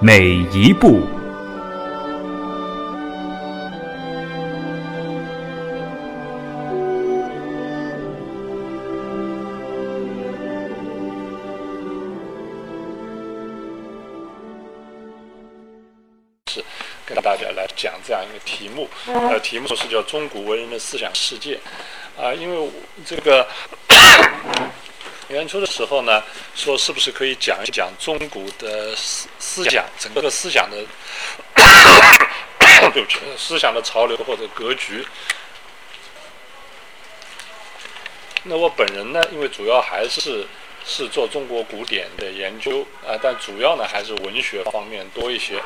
每一步。是跟大家来讲这样一个题目，呃，题目是叫“中古文人的思想世界”，啊，因为这个年初的时候呢，说是不是可以讲一讲中古的思思想，整个思想的 对不起，思想的潮流或者格局。那我本人呢，因为主要还是。是做中国古典的研究啊，但主要呢还是文学方面多一些。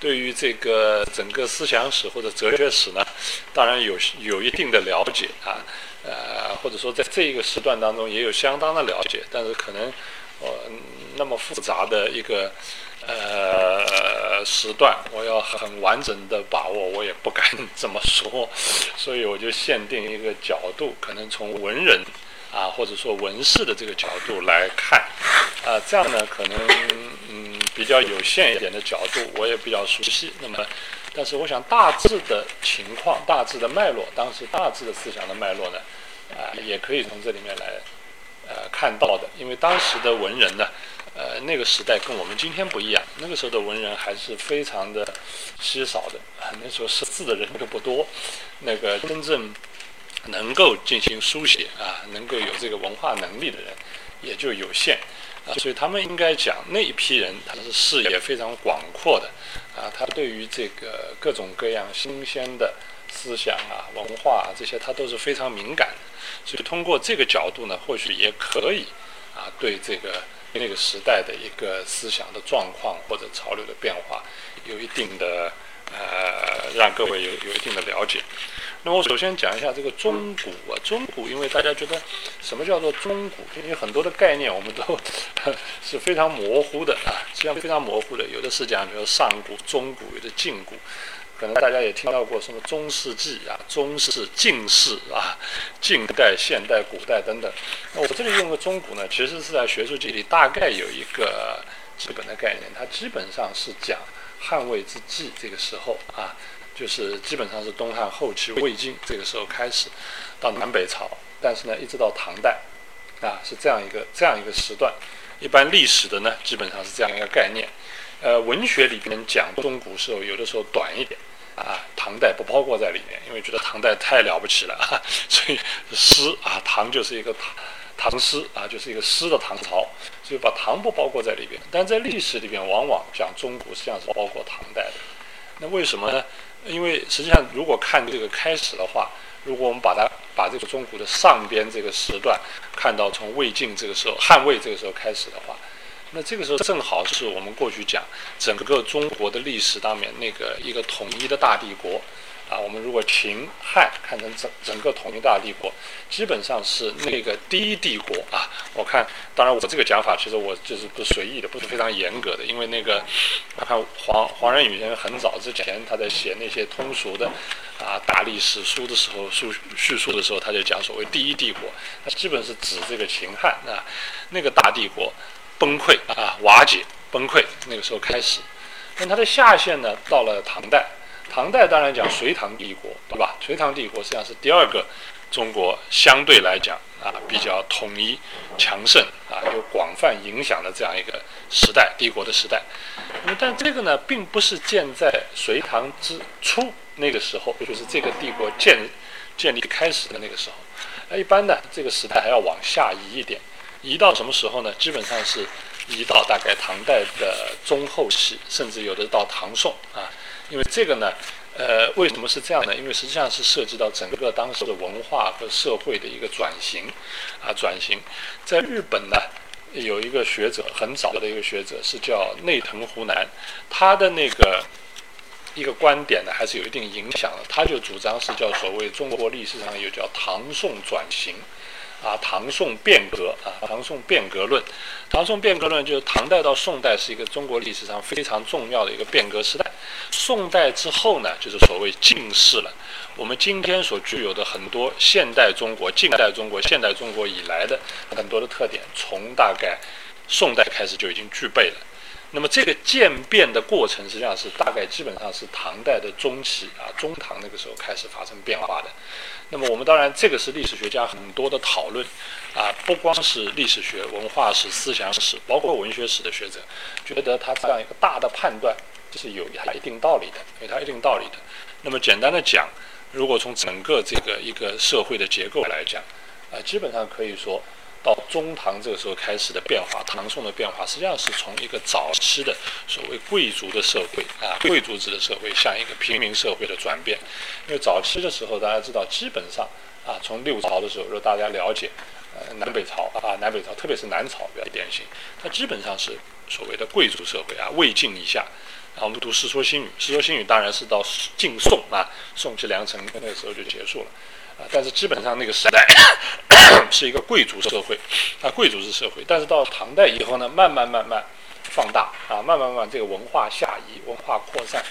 对于这个整个思想史或者哲学史呢，当然有有一定的了解啊，呃，或者说在这一个时段当中也有相当的了解，但是可能呃那么复杂的一个呃时段，我要很完整的把握，我也不敢 这么说，所以我就限定一个角度，可能从文人。啊，或者说文士的这个角度来看，啊，这样呢，可能嗯比较有限一点的角度，我也比较熟悉。那么，但是我想大致的情况、大致的脉络，当时大致的思想的脉络呢，啊，也可以从这里面来呃看到的。因为当时的文人呢，呃，那个时代跟我们今天不一样，那个时候的文人还是非常的稀少的，那时候识字的人都不多，那个真正。能够进行书写啊，能够有这个文化能力的人也就有限啊，所以他们应该讲那一批人，他是视野非常广阔的啊，他对于这个各种各样新鲜的思想啊、文化啊这些，他都是非常敏感的。所以通过这个角度呢，或许也可以啊，对这个那个时代的一个思想的状况或者潮流的变化有一定的呃，让各位有有一定的了解。那我首先讲一下这个中古啊，中古，因为大家觉得什么叫做中古？因为很多的概念我们都 是非常模糊的啊，实际上非常模糊的。有的是讲，比如上古、中古，有的近古，可能大家也听到过什么中世纪啊、中世、近世啊、近代、现代、古代等等。那我这里用的中古呢，其实是在学术界里大概有一个基本的概念，它基本上是讲汉魏之际这个时候啊。就是基本上是东汉后期魏晋这个时候开始，到南北朝，但是呢，一直到唐代，啊，是这样一个这样一个时段。一般历史的呢，基本上是这样一个概念。呃，文学里边讲中古时候，有的时候短一点，啊，唐代不包括在里面，因为觉得唐代太了不起了，所以诗啊，唐就是一个唐唐诗啊，就是一个诗的唐朝，所以把唐不包括在里边。但在历史里边，往往讲中古实际上是包括唐代的。那为什么呢？因为实际上，如果看这个开始的话，如果我们把它把这个中国的上边这个时段看到从魏晋这个时候、汉魏这个时候开始的话，那这个时候正好是我们过去讲整个中国的历史当面那个一个统一的大帝国。啊，我们如果秦汉看成整整个统一大帝国，基本上是那个第一帝国啊。我看，当然我这个讲法其实我就是不随意的，不是非常严格的，因为那个我看黄黄仁宇先生很早之前他在写那些通俗的啊大历史书的时候述叙述的时候，他就讲所谓第一帝国，那基本是指这个秦汉啊那个大帝国崩溃啊瓦解崩溃那个时候开始，那它的下限呢到了唐代。唐代当然讲隋唐帝国，对吧？隋唐帝国实际上是第二个中国相对来讲啊比较统一、强盛啊有广泛影响的这样一个时代，帝国的时代。那么，但这个呢，并不是建在隋唐之初那个时候，也就是这个帝国建建立开始的那个时候。那一般呢，这个时代还要往下移一点，移到什么时候呢？基本上是移到大概唐代的中后期，甚至有的到唐宋啊。因为这个呢，呃，为什么是这样呢？因为实际上是涉及到整个当时的文化和社会的一个转型，啊，转型。在日本呢，有一个学者很早的一个学者是叫内藤湖南，他的那个一个观点呢，还是有一定影响的。他就主张是叫所谓中国历史上有叫唐宋转型。啊，唐宋变革啊，唐宋变革论，唐宋变革论就是唐代到宋代是一个中国历史上非常重要的一个变革时代。宋代之后呢，就是所谓近世了。我们今天所具有的很多现代中国、近代中国、现代中国以来的很多的特点，从大概宋代开始就已经具备了。那么这个渐变的过程，实际上是大概基本上是唐代的中期啊，中唐那个时候开始发生变化的。那么我们当然这个是历史学家很多的讨论啊，不光是历史学、文化史、思想史，包括文学史的学者，觉得他这样一个大的判断是有它一定道理的，有它一定道理的。那么简单的讲，如果从整个这个一个社会的结构来讲，啊，基本上可以说。到中唐这个时候开始的变化，唐宋的变化，实际上是从一个早期的所谓贵族的社会啊，贵族制的社会向一个平民社会的转变。因为早期的时候，大家知道，基本上啊，从六朝的时候，如果大家了解，呃，南北朝啊，南北朝，特别是南朝比较典型，它基本上是所谓的贵族社会啊，魏晋以下。然后我们读《世说新语》，《世说新语》当然是到晋宋啊，宋齐梁陈那个时候就结束了。啊，但是基本上那个时代 是一个贵族社会，啊，贵族制社会。但是到唐代以后呢，慢慢慢慢放大，啊，慢慢慢慢这个文化下移，文化扩散。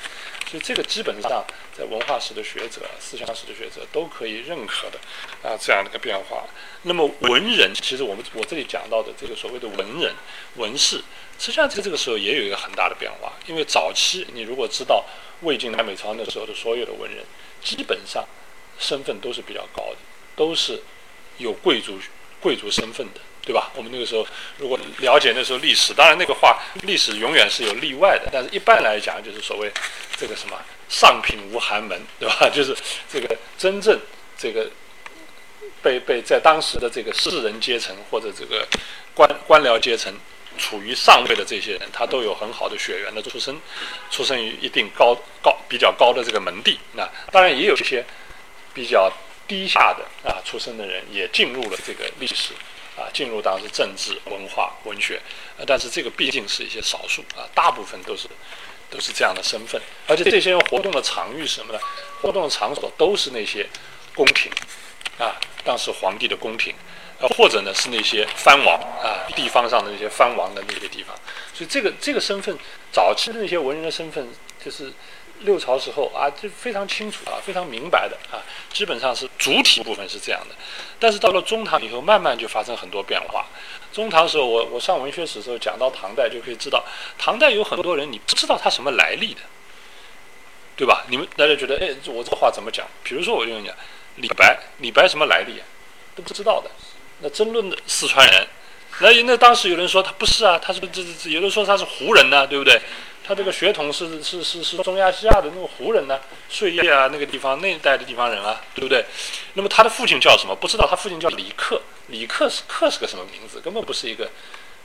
所以这个基本上在文化史的学者、思想史的学者都可以认可的，啊，这样的一个变化。那么文人，其实我们我这里讲到的这个所谓的文人、文士，实际上在这个时候也有一个很大的变化。因为早期你如果知道魏晋南北朝那时候的所有的文人，基本上。身份都是比较高的，都是有贵族贵族身份的，对吧？我们那个时候如果了解那时候历史，当然那个话历史永远是有例外的，但是一般来讲就是所谓这个什么上品无寒门，对吧？就是这个真正这个被被在当时的这个士人阶层或者这个官官僚阶层处于上位的这些人，他都有很好的血缘的出身，出生于一定高高比较高的这个门第。那当然也有一些。比较低下的啊出身的人也进入了这个历史，啊进入当时政治、文化、文学，但是这个毕竟是一些少数啊，大部分都是都是这样的身份，而且这些人活动的场域是什么呢？活动的场所都是那些宫廷，啊当时皇帝的宫廷，呃或者呢是那些藩王啊地方上的那些藩王的那些地方，所以这个这个身份，早期的那些文人的身份就是。六朝时候啊，就非常清楚啊，非常明白的啊，基本上是主体部分是这样的。但是到了中唐以后，慢慢就发生很多变化。中唐时候，我我上文学史时候讲到唐代，就可以知道，唐代有很多人你不知道他什么来历的，对吧？你们大家觉得，哎，我这话怎么讲？比如说，我就跟你讲，李白，李白什么来历啊？都不知道的。那争论的四川人，那那当时有人说他不是啊，他是这这有人说他是胡人呢，对不对？他这个血统是是是是中亚西亚的那个胡人呢，碎叶啊那个地方那一带的地方人啊，对不对？那么他的父亲叫什么？不知道，他父亲叫李克，李克是克是个什么名字？根本不是一个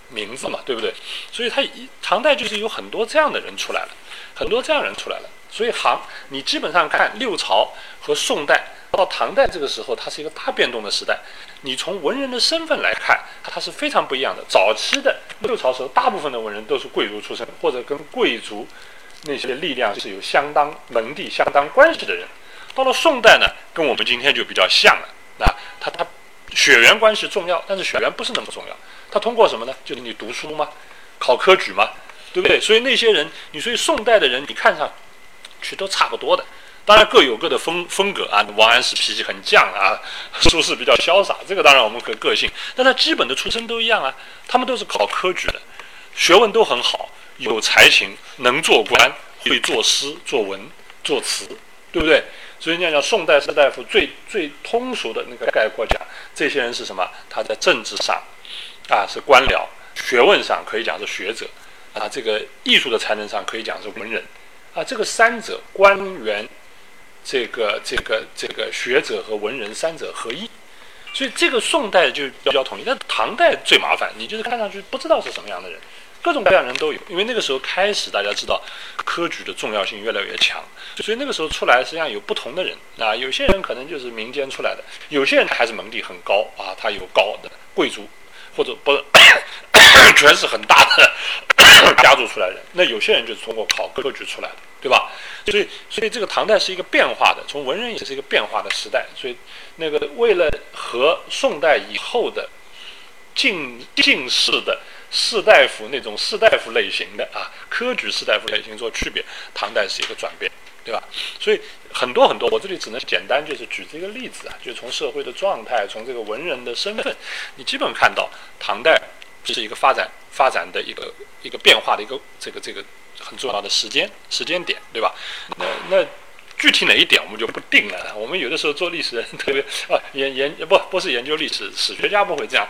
名字嘛，对不对？所以他唐代就是有很多这样的人出来了，很多这样人出来了。所以唐你基本上看六朝和宋代。到唐代这个时候，它是一个大变动的时代。你从文人的身份来看，它是非常不一样的。早期的六朝时候，大部分的文人都是贵族出身，或者跟贵族那些力量是有相当门第、相当关系的人。到了宋代呢，跟我们今天就比较像了。啊，他他血缘关系重要，但是血缘不是那么重要。他通过什么呢？就是你读书吗？考科举吗？对不对？所以那些人，你所以宋代的人，你看上去都差不多的。当然各有各的风风格啊，王安石脾气很犟啊，苏轼比较潇洒，这个当然我们可个性，但他基本的出身都一样啊，他们都是考科举的，学问都很好，有才情，能做官，会作诗、作文、作词，对不对？所以你讲宋代士大夫最最通俗的那个概括讲，这些人是什么？他在政治上啊是官僚，学问上可以讲是学者，啊这个艺术的才能上可以讲是文人，啊这个三者官员。这个这个这个学者和文人三者合一，所以这个宋代就比较统一。但唐代最麻烦，你就是看上去不知道是什么样的人，各种各样的人都有。因为那个时候开始，大家知道科举的重要性越来越强，所以那个时候出来实际上有不同的人啊。有些人可能就是民间出来的，有些人还是门第很高啊，他有高的贵族或者不 全是很大的 家族出来的人，那有些人就是通过考科举出来的，对吧？所以，所以这个唐代是一个变化的，从文人也是一个变化的时代。所以，那个为了和宋代以后的进进士的士大夫那种士大夫类型的啊，科举士大夫类型做区别，唐代是一个转变，对吧？所以很多很多，我这里只能简单就是举这个例子啊，就从社会的状态，从这个文人的身份，你基本看到唐代这是一个发展发展的一个一个变化的一个这个这个。很重要的时间时间点，对吧？那那具体哪一点我们就不定了。我们有的时候做历史人特别啊研研不不是研究历史，史学家不会这样。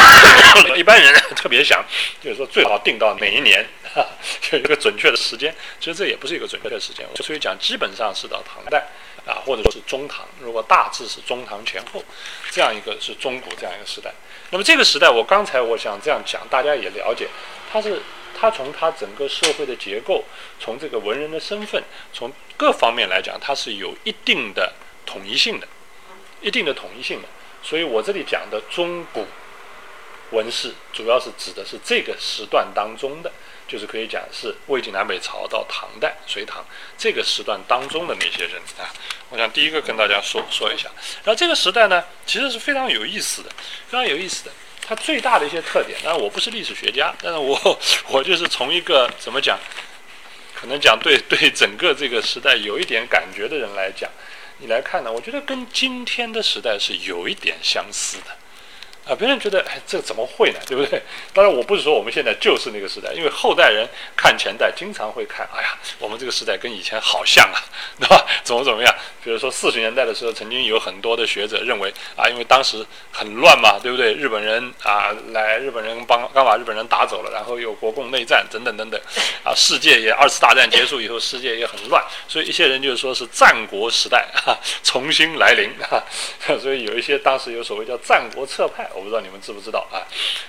一般人特别想，就是说最好定到哪一年，有一个准确的时间。其实这也不是一个准确的时间。所以讲，基本上是到唐代啊，或者说是中唐。如果大致是中唐前后，这样一个是中古这样一个时代。那么这个时代，我刚才我想这样讲，大家也了解，它是。它从它整个社会的结构，从这个文人的身份，从各方面来讲，它是有一定的统一性的，一定的统一性的。所以我这里讲的中古文士，主要是指的是这个时段当中的，就是可以讲是魏晋南北朝到唐代、隋唐这个时段当中的那些人啊。我想第一个跟大家说说一下。然后这个时代呢，其实是非常有意思的，非常有意思的。它最大的一些特点，当然我不是历史学家，但是我 我就是从一个怎么讲，可能讲对 对整个这个时代有一点感觉的人来讲，你来看呢，我觉得跟今天的时代是有一点相似的。啊，别人觉得，哎，这怎么会呢？对不对？当然，我不是说我们现在就是那个时代，因为后代人看前代，经常会看，哎呀，我们这个时代跟以前好像啊，对吧？怎么怎么样？比如说四十年代的时候，曾经有很多的学者认为，啊，因为当时很乱嘛，对不对？日本人啊，来日本人帮刚把日本人打走了，然后有国共内战等等等等，啊，世界也二次大战结束以后，世界也很乱，所以一些人就说是战国时代哈重新来临，哈，所以有一些当时有所谓叫战国策派。我不知道你们知不知道啊？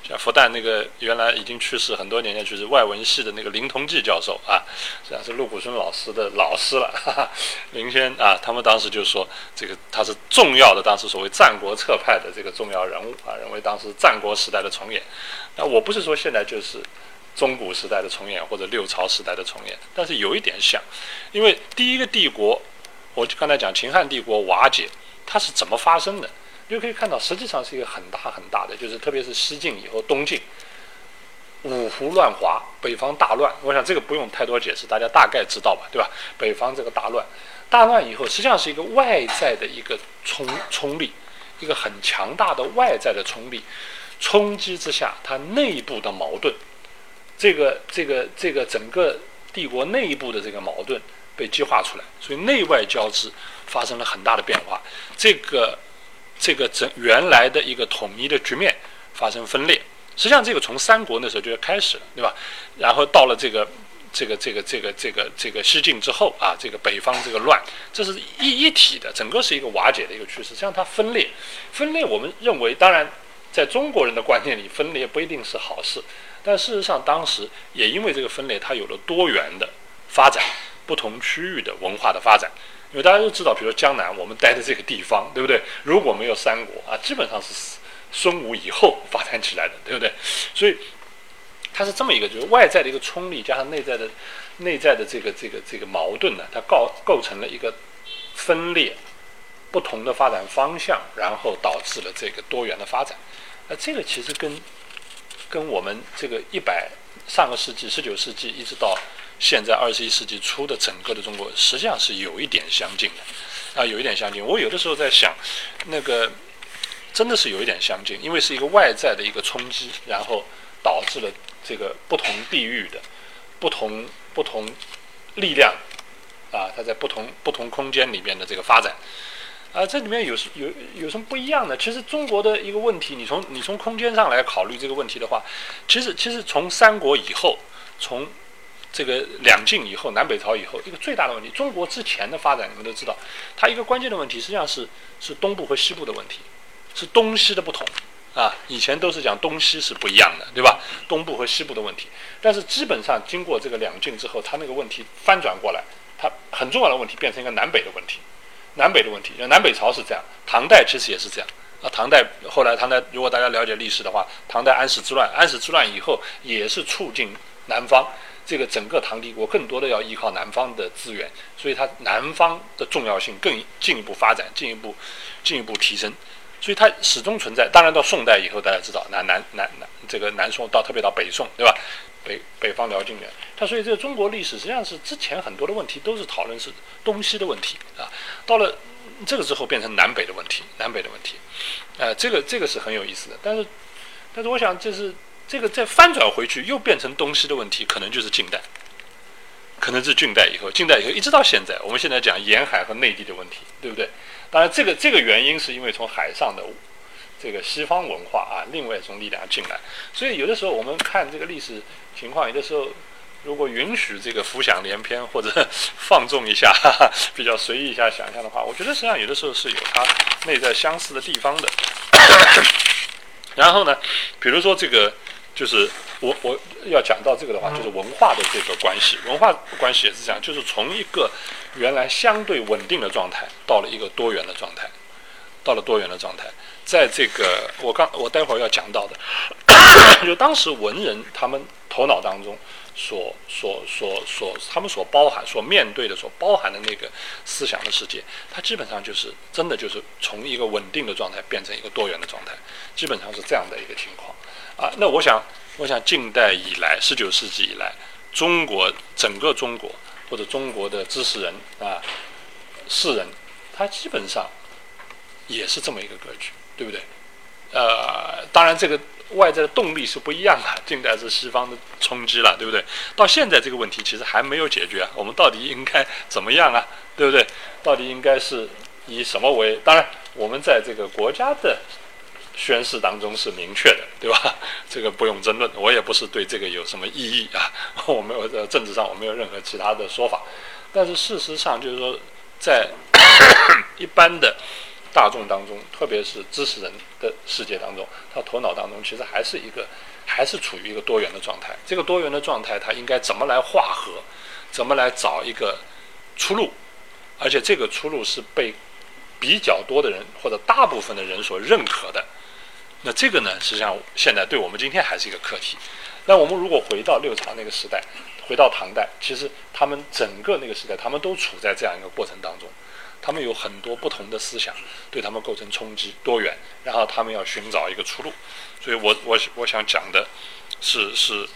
像复旦那个原来已经去世很多年前去世外文系的那个林同济教授啊，实际上是陆谷孙老师的老师了。哈哈林先啊，他们当时就说这个他是重要的，当时所谓战国策派的这个重要人物啊，认为当时战国时代的重演。那我不是说现在就是中古时代的重演或者六朝时代的重演，但是有一点像，因为第一个帝国，我就刚才讲秦汉帝国瓦解，它是怎么发生的？就可以看到，实际上是一个很大很大的，就是特别是西晋以后，东晋五胡乱华，北方大乱。我想这个不用太多解释，大家大概知道吧，对吧？北方这个大乱，大乱以后，实际上是一个外在的一个冲冲力，一个很强大的外在的冲力冲击之下，它内部的矛盾，这个这个这个整个帝国内部的这个矛盾被激化出来，所以内外交织发生了很大的变化。这个。这个整原来的一个统一的局面发生分裂，实际上这个从三国那时候就要开始了，对吧？然后到了这个这个这个这个这个这个西晋之后啊，这个北方这个乱，这是一一体的，整个是一个瓦解的一个趋势。实际上它分裂，分裂，我们认为，当然在中国人的观念里，分裂不一定是好事，但事实上当时也因为这个分裂，它有了多元的发展，不同区域的文化的发展。因为大家都知道，比如说江南，我们待的这个地方，对不对？如果没有三国啊，基本上是孙武以后发展起来的，对不对？所以它是这么一个，就是外在的一个冲力加上内在的内在的这个这个这个矛盾呢，它构构成了一个分裂不同的发展方向，然后导致了这个多元的发展。那这个其实跟跟我们这个一百上个世纪十九世纪一直到。现在二十一世纪初的整个的中国，实际上是有一点相近的，啊，有一点相近。我有的时候在想，那个真的是有一点相近，因为是一个外在的一个冲击，然后导致了这个不同地域的不同不同力量啊，它在不同不同空间里面的这个发展啊，这里面有有有什么不一样呢？其实中国的一个问题，你从你从空间上来考虑这个问题的话，其实其实从三国以后，从这个两晋以后，南北朝以后，一个最大的问题，中国之前的发展，你们都知道，它一个关键的问题实际上是是东部和西部的问题，是东西的不同啊。以前都是讲东西是不一样的，对吧？东部和西部的问题，但是基本上经过这个两晋之后，它那个问题翻转过来，它很重要的问题变成一个南北的问题，南北的问题，南北朝是这样，唐代其实也是这样，啊，唐代后来唐代，如果大家了解历史的话，唐代安史之乱，安史之乱以后也是促进南方这个整个唐帝国更多的要依靠南方的资源，所以它南方的重要性更进一步发展，进一步进一步提升，所以它始终存在。当然到宋代以后，大家知道南南南南这个南宋到特别到北宋，对吧？北北方辽金元，它所以这个中国历史实际上是之前很多的问题都是讨论是东西的问题啊，到了这个之后变成南北的问题，南北的问题，呃，这个这个是很有意思的，但是但是我想这是这个再翻转回去又变成东西的问题，可能就是近代，可能是近代以后，近代以后一直到现在，我们现在讲沿海和内地的问题，对不对？当然这个这个原因是因为从海上的。这个西方文化啊，另外一种力量进来，所以有的时候我们看这个历史情况，有的时候如果允许这个浮想联翩或者 放纵一下，哈哈，比较随意一下想象的话，我觉得实际上有的时候是有它内在相似的地方的。然后呢，比如说这个就是我我要讲到这个的话，就是文化的这个关系，文化关系也是这样，就是从一个原来相对稳定的状态，到了一个多元的状态，到了多元的状态。在这个我刚我待会儿要讲到的，就当时文人他们头脑当中所所所所他们所包含所面对的所包含的那个思想的世界，它基本上就是真的就是从一个稳定的状态变成一个多元的状态，基本上是这样的一个情况啊。那我想我想近代以来十九世纪以来，中国整个中国或者中国的知识人啊士人，他基本上也是这么一个格局。对不对？呃，当然，这个外在的动力是不一样的。近代是西方的冲击了，对不对？到现在这个问题其实还没有解决。我们到底应该怎么样啊？对不对？到底应该是以什么为？当然，我们在这个国家的宣誓当中是明确的，对吧？这个不用争论。我也不是对这个有什么异议啊。我没有在政治上我没有任何其他的说法。但是事实上就是说，在 一般的。大众当中，特别是知识人的世界当中，他头脑当中其实还是一个，还是处于一个多元的状态。这个多元的状态，他应该怎么来化合，怎么来找一个出路，而且这个出路是被比较多的人或者大部分的人所认可的。那这个呢，实际上现在对我们今天还是一个课题。那我们如果回到六朝那个时代，回到唐代，其实他们整个那个时代，他们都处在这样一个过程当中。他们有很多不同的思想，对他们构成冲击，多元，然后他们要寻找一个出路，所以我我我想讲的是是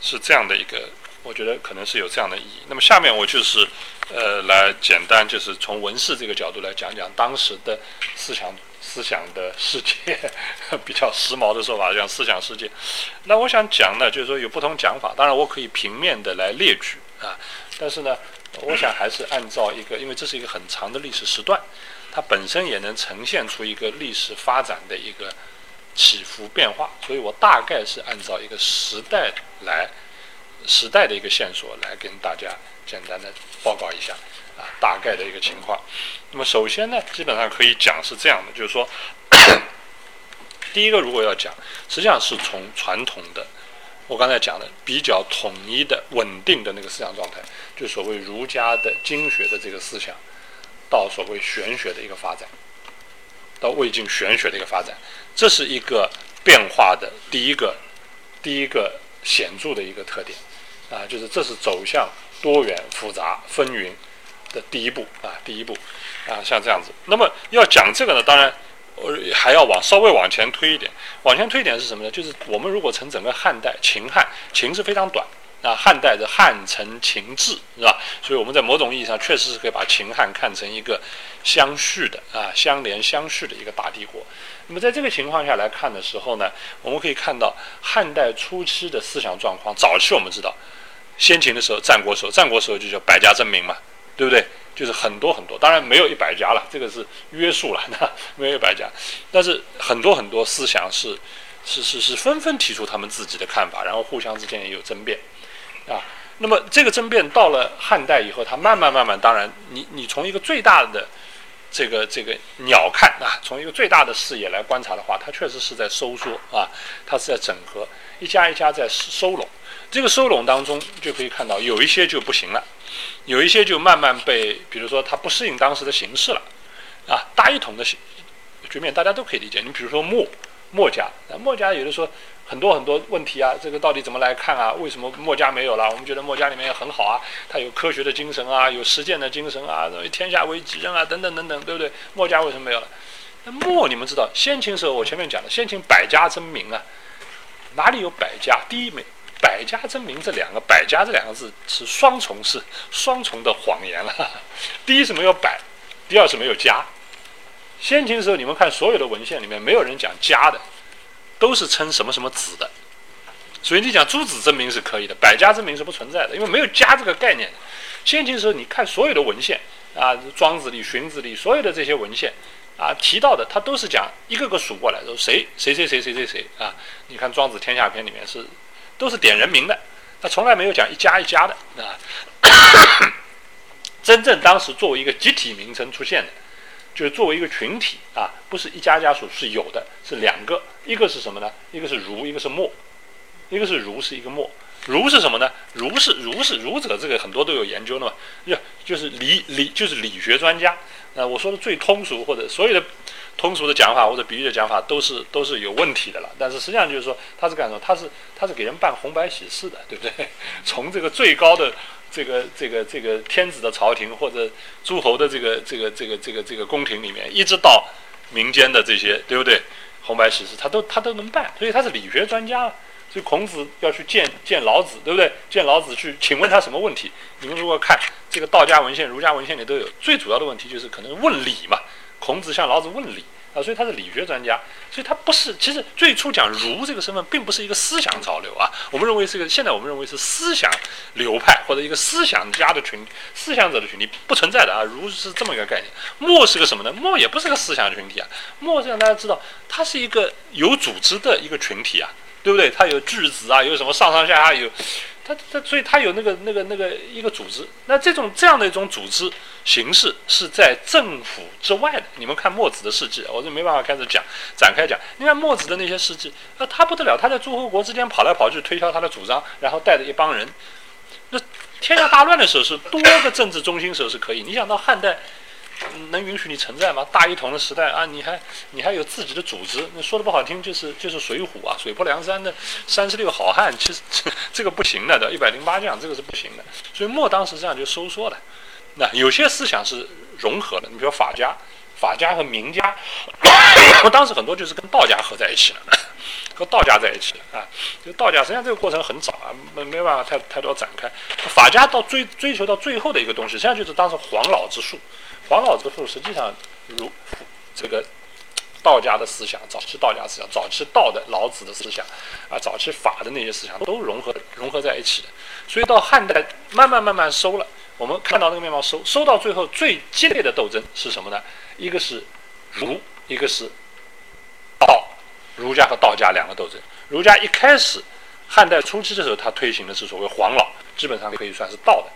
是这样的一个，我觉得可能是有这样的意义。那么下面我就是呃来简单就是从文士这个角度来讲讲当时的思想思想的世界，比较时髦的说法叫思想世界。那我想讲呢，就是说有不同讲法，当然我可以平面的来列举啊，但是呢。我想还是按照一个，因为这是一个很长的历史时段，它本身也能呈现出一个历史发展的一个起伏变化，所以我大概是按照一个时代来，时代的一个线索来跟大家简单的报告一下啊，大概的一个情况。那么首先呢，基本上可以讲是这样的，就是说，第一个如果要讲，实际上是从传统的。我刚才讲的比较统一的、稳定的那个思想状态，就所谓儒家的经学的这个思想，到所谓玄学的一个发展，到魏晋玄学的一个发展，这是一个变化的第一个、第一个显著的一个特点啊，就是这是走向多元、复杂、纷纭的第一步啊，第一步啊，像这样子。那么要讲这个呢，当然。呃，还要往稍微往前推一点，往前推一点是什么呢？就是我们如果从整个汉代，秦汉，秦是非常短啊，汉代的汉承秦制是吧？所以我们在某种意义上确实是可以把秦汉看成一个相续的啊，相连相续的一个大帝国。那么在这个情况下来看的时候呢，我们可以看到汉代初期的思想状况。早期我们知道，先秦的时候，战国时候，战国时候就叫百家争鸣嘛，对不对？就是很多很多，当然没有一百家了，这个是约束了，那没有一百家，但是很多很多思想是是是是纷纷提出他们自己的看法，然后互相之间也有争辩啊。那么这个争辩到了汉代以后，它慢慢慢慢，当然你你从一个最大的这个这个鸟看啊，从一个最大的视野来观察的话，它确实是在收缩啊，它是在整合，一家一家在收拢。这个收拢当中就可以看到，有一些就不行了。有一些就慢慢被，比如说它不适应当时的形势了，啊，大一统的形局面，大家都可以理解。你比如说墨，墨家，那墨家有的说很多很多问题啊，这个到底怎么来看啊？为什么墨家没有了？我们觉得墨家里面也很好啊，他有科学的精神啊，有实践的精神啊，天下为己任啊，等等等等，对不对？墨家为什么没有了？那墨你们知道，先秦时候我前面讲的，先秦百家争鸣啊，哪里有百家？第一没。百家争鸣这两个“百家”这两个字是双重，是双重的谎言了。第一是没有百，第二是没有家。先秦时候，你们看所有的文献里面，没有人讲家的，都是称什么什么子的。所以你讲诸子争名是可以的，百家争名是不存在的，因为没有家这个概念。先秦时候，你看所有的文献啊，《庄子》里、《荀子》里，所有的这些文献啊提到的，他都是讲一个个数过来，说谁谁谁谁谁谁谁啊。你看《庄子·天下篇》里面是。都是点人名的，他从来没有讲一家一家的啊。真正当时作为一个集体名称出现的，就是作为一个群体啊，不是一家家属是有的，是两个，一个是什么呢？一个是儒，一个是墨，一个是儒是一个墨。儒是什么呢？儒是儒是儒者，这个很多都有研究的嘛，就就是理理就是理学专家。呃，我说的最通俗或者所有的。通俗的讲法或者比喻的讲法都是都是有问题的了，但是实际上就是说他是干什么？他是他是给人办红白喜事的，对不对？从这个最高的这个这个这个天子的朝廷或者诸侯的这个这个这个这个这个宫廷里面，一直到民间的这些，对不对？红白喜事他都他都能办，所以他是理学专家。所以孔子要去见见老子，对不对？见老子去，请问他什么问题？你们如果看这个道家文献、儒家文献里都有，最主要的问题就是可能问礼嘛。孔子向老子问礼所以他是理学专家，所以他不是。其实最初讲儒这个身份，并不是一个思想潮流啊。我们认为是个，现在我们认为是思想流派或者一个思想家的群、思想者的群体不存在的啊。儒是这么一个概念。墨是个什么呢？墨也不是个思想群体啊。墨是让大家知道，它是一个有组织的一个群体啊，对不对？它有句子啊，有什么上上下下有。他他所以他有那个那个那个一个组织，那这种这样的一种组织形式是在政府之外的。你们看墨子的事迹，我就没办法开始讲展开讲。你看墨子的那些事迹，那他不得了，他在诸侯国之间跑来跑去推销他的主张，然后带着一帮人。那天下大乱的时候是多个政治中心时候是可以。你想到汉代。能允许你存在吗？大一统的时代啊，你还你还有自己的组织，那说的不好听就是就是水浒啊，水泊梁山的三十六好汉，其实 这个不行的，对一百零八将这个是不行的。所以墨当时这样就收缩了。那有些思想是融合的，你比如法家，法家和名家，当时很多就是跟道家合在一起了，和道家在一起了啊。就道家实际上这个过程很早啊，没没办法太太多展开。法家到追追求到最后的一个东西，实际上就是当时黄老之术。黄老之术实际上如这个道家的思想，早期道家思想，早期道的老子的思想啊，早期法的那些思想都融合融合在一起的。所以到汉代慢慢慢慢收了，我们看到那个面貌收收到最后最激烈的斗争是什么呢？一个是儒，一个是道，儒家和道家两个斗争。儒家一开始汉代初期的时候，他推行的是所谓黄老，基本上可以算是道的，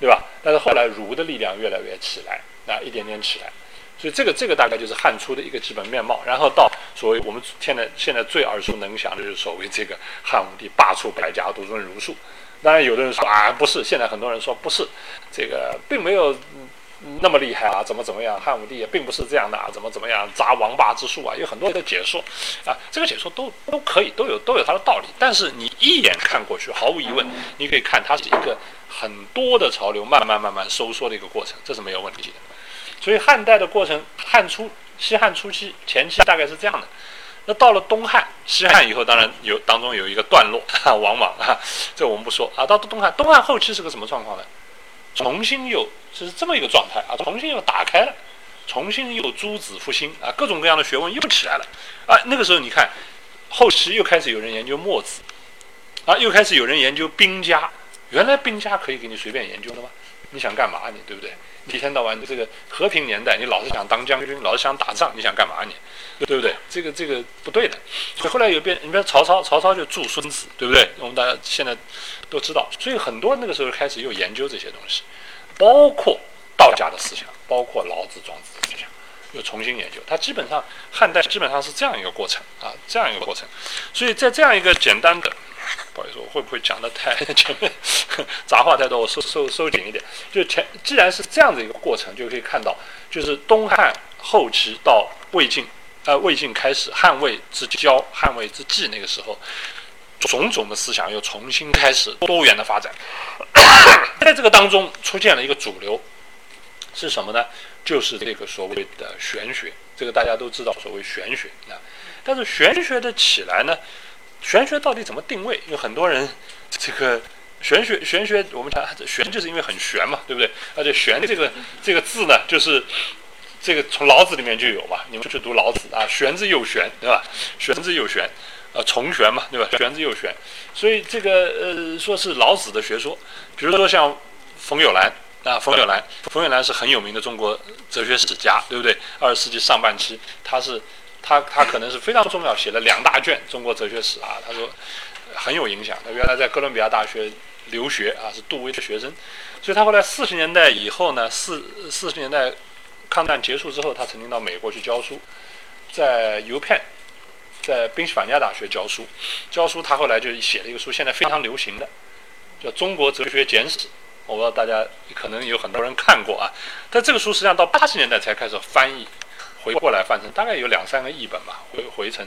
对吧？但是后来儒的力量越来越起来。啊，一点点起来，所以这个这个大概就是汉初的一个基本面貌。然后到所谓我们现在现在最耳熟能详的就是所谓这个汉武帝罢黜百家，独尊儒术。当然，有的人说啊，不是。现在很多人说不是，这个并没有那么厉害啊，怎么怎么样？汉武帝也并不是这样的啊，怎么怎么样？杂王霸之术啊，有很多的解说啊，这个解说都都可以，都有都有它的道理。但是你一眼看过去，毫无疑问，你可以看它是一个很多的潮流慢慢慢慢收缩的一个过程，这是没有问题的。所以汉代的过程，汉初、西汉初期、前期大概是这样的。那到了东汉、西汉以后，当然有当中有一个段落，王莽啊，这我们不说啊。到东汉，东汉后期是个什么状况呢？重新又是这么一个状态啊，重新又打开了，重新又诸子复兴啊，各种各样的学问又起来了啊。那个时候你看，后期又开始有人研究墨子啊，又开始有人研究兵家。原来兵家可以给你随便研究的吗？你想干嘛你对不对？一天到晚的这个和平年代，你老是想当将军，老是想打仗，你想干嘛你？对不对？这个这个不对的。所以后来有变，你比如曹操，曹操就助孙子，对不对？我们大家现在都知道，所以很多那个时候开始又研究这些东西，包括道家的思想，包括老子、庄子的思想，又重新研究。它基本上汉代基本上是这样一个过程啊，这样一个过程。所以在这样一个简单的。不好意思，我会不会讲的太前面杂话太多？我收收收紧一点。就前既然是这样的一个过程，就可以看到，就是东汉后期到魏晋呃魏晋开始汉魏之交、汉魏之际那个时候，种种的思想又重新开始多元的发展。在这个当中出现了一个主流，是什么呢？就是这个所谓的玄学。这个大家都知道，所谓玄学啊。但是玄学的起来呢，玄学到底怎么定位？有很多人这个玄学玄学，我们讲玄就是因为很玄嘛，对不对？而且玄这个这个字呢，就是这个从老子里面就有嘛。你们去读老子啊，玄之又玄，对吧？玄之又玄，呃，重玄嘛，对吧？玄之又玄，所以这个呃，说是老子的学说。比如说像冯友兰啊，冯友兰，冯友兰是很有名的中国哲学史家，对不对？二十世纪上半期，他是。他他可能是非常重要，写了两大卷中国哲学史啊。他说很有影响。他原来在哥伦比亚大学留学啊，是杜威的学生。所以他后来四十年代以后呢，四四十年代抗战结束之后，他曾经到美国去教书，在邮片，在宾夕法尼亚大学教书。教书他后来就写了一个书，现在非常流行的，叫《中国哲学简史》。我不知道大家可能有很多人看过啊。但这个书实际上到八十年代才开始翻译。回过来翻成大概有两三个译本吧，回回成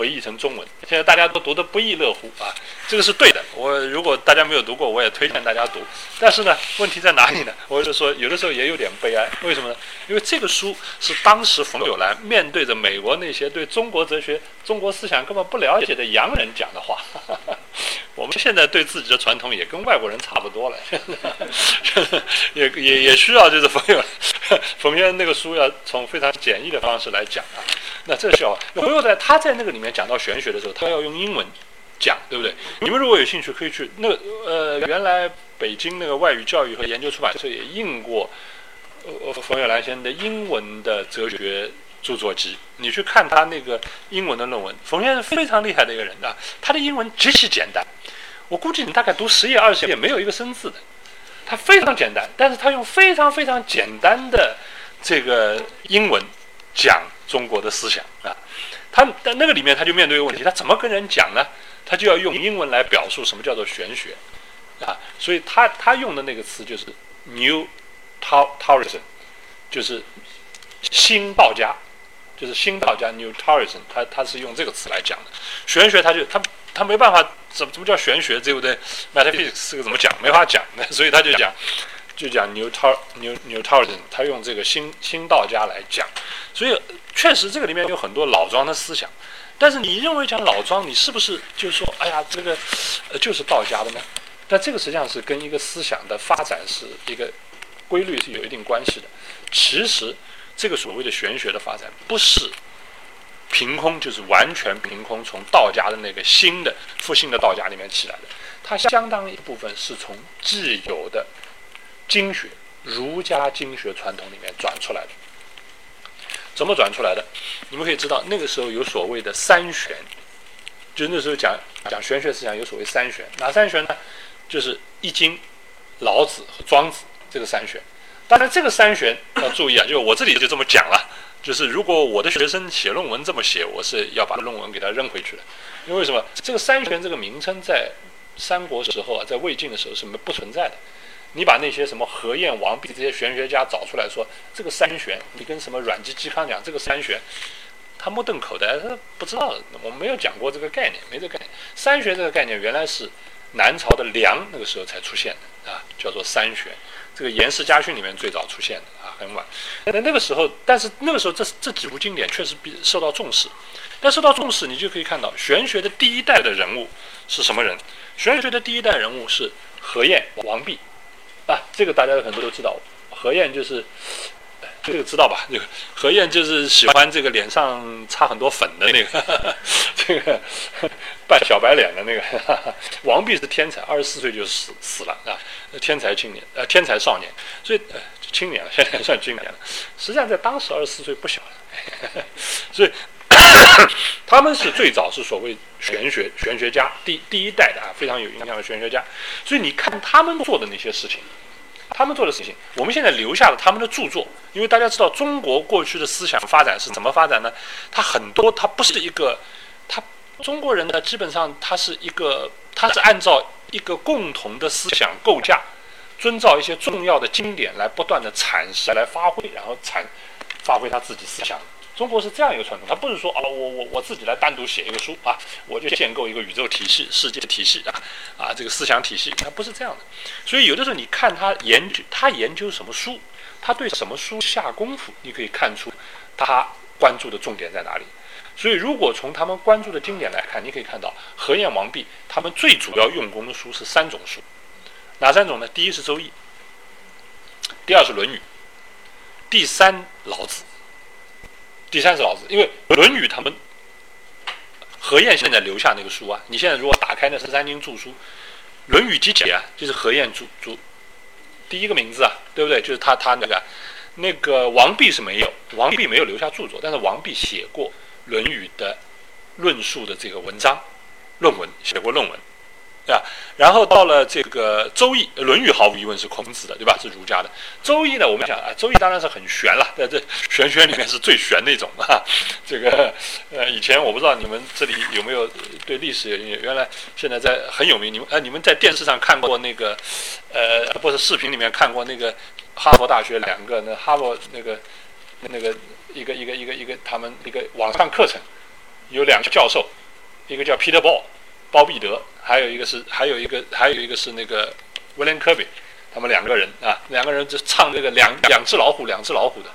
回译成中文，现在大家都读得不亦乐乎啊，这个是对的。我如果大家没有读过，我也推荐大家读。但是呢，问题在哪里呢？我就说有的时候也有点悲哀，为什么呢？因为这个书是当时冯友兰面对着美国那些对中国哲学、中国思想根本不了解的洋人讲的话。我们现在对自己的传统也跟外国人差不多了，也也也需要就是冯友冯先生那个书要从非常简易的方式来讲啊。那这需要冯友在他在那个里面讲到玄学的时候，他要用英文讲，对不对？你们如果有兴趣，可以去那呃，原来北京那个外语教育和研究出版社也印过呃冯友兰先生的英文的哲学。著作集，你去看他那个英文的论文。冯先生非常厉害的一个人啊，他的英文极其简单，我估计你大概读十页二十页没有一个生字的，他非常简单，但是他用非常非常简单的这个英文讲中国的思想啊。他在那个里面他就面对一个问题，他怎么跟人讲呢？他就要用英文来表述什么叫做玄学啊。所以他他用的那个词就是 New Taoism，就是新道家。就是新道家 New Taoism，他他是用这个词来讲的。玄学他就他他没办法，怎么怎么叫玄学，对不对？Metaphysics 这个怎么讲？没法讲的，所以他就讲就讲 New Tao New New Taoism，他用这个新新道家来讲。所以确实这个里面有很多老庄的思想。但是你认为讲老庄，你是不是就是说，哎呀，这个呃就是道家的呢？但这个实际上是跟一个思想的发展是一个规律是有一定关系的。其实。这个所谓的玄学的发展，不是凭空，就是完全凭空从道家的那个新的复兴的道家里面起来的。它相当一部分是从既有的经学、儒家经学传统里面转出来的。怎么转出来的？你们可以知道，那个时候有所谓的三玄，就那时候讲讲玄学思想有所谓三玄，哪三玄呢？就是《易经》、老子和庄子这个三玄。当然，这个三玄要注意啊，就我这里就这么讲了。就是如果我的学生写论文这么写，我是要把论文给他扔回去的。因为什么？这个三玄这个名称在三国时候啊，在魏晋的时候是没不存在的。你把那些什么何晏、王弼这些玄学家找出来说，这个三玄，你跟什么阮籍、嵇康讲这个三玄，他目瞪口呆，他不知道，我没有讲过这个概念，没这个概念。三玄这个概念原来是南朝的梁那个时候才出现的啊，叫做三玄。这个《颜氏家训》里面最早出现的啊，很晚。那那个时候，但是那个时候这这几部经典确实比受到重视。但受到重视，你就可以看到玄学的第一代的人物是什么人？玄学的第一代人物是何晏、王弼啊，这个大家有很多都知道。何晏就是。这个知道吧？这个何晏就是喜欢这个脸上擦很多粉的那个，这个扮小白脸的那个。王弼是天才，二十四岁就死死了啊，天才青年，呃，天才少年，所以呃青年了，现在算青年了。实际上在当时二十四岁不小了，所以他们是最早是所谓玄学玄学家，第第一代的啊，非常有影响的玄学家。所以你看他们做的那些事情。他们做的事情，我们现在留下了他们的著作，因为大家知道中国过去的思想发展是怎么发展呢？它很多，它不是一个，它中国人呢，基本上它是一个，它是按照一个共同的思想构架，遵照一些重要的经典来不断的阐释、来发挥，然后阐发挥他自己思想中国是这样一个传统，他不是说啊，我我我自己来单独写一个书啊，我就建构一个宇宙体系、世界体系啊啊，这个思想体系，他不是这样的。所以有的时候你看他研究，他研究什么书，他对什么书下功夫，你可以看出他关注的重点在哪里。所以如果从他们关注的经典来看，你可以看到何晏、王弼他们最主要用功的书是三种书，哪三种呢？第一是《周易》，第二是《论语》，第三老子。第三是老子，因为《论语》他们何晏现在留下那个书啊，你现在如果打开那十三经注书，《论语集解》啊，就是何晏注注第一个名字啊，对不对？就是他他那个那个王弼是没有，王弼没有留下著作，但是王弼写过《论语》的论述的这个文章论文，写过论文。对吧？然后到了这个《周易》，《论语》毫无疑问是孔子的，对吧？是儒家的。《周易》呢，我们讲啊，《周易》当然是很玄了，在 这玄学里面是最玄的一种啊。这个呃，以前我不知道你们这里有没有对历史有原来现在在很有名。你们呃，你们在电视上看过那个呃，不是视频里面看过那个哈佛大学两个那哈佛那个那个一个一个一个一个他们一个网上课程，有两个教授，一个叫 Peter Ball。包庇德，还有一个是，还有一个，还有一个是那个威廉科比，他们两个人啊，两个人就唱这个两两只老虎，两只老虎的，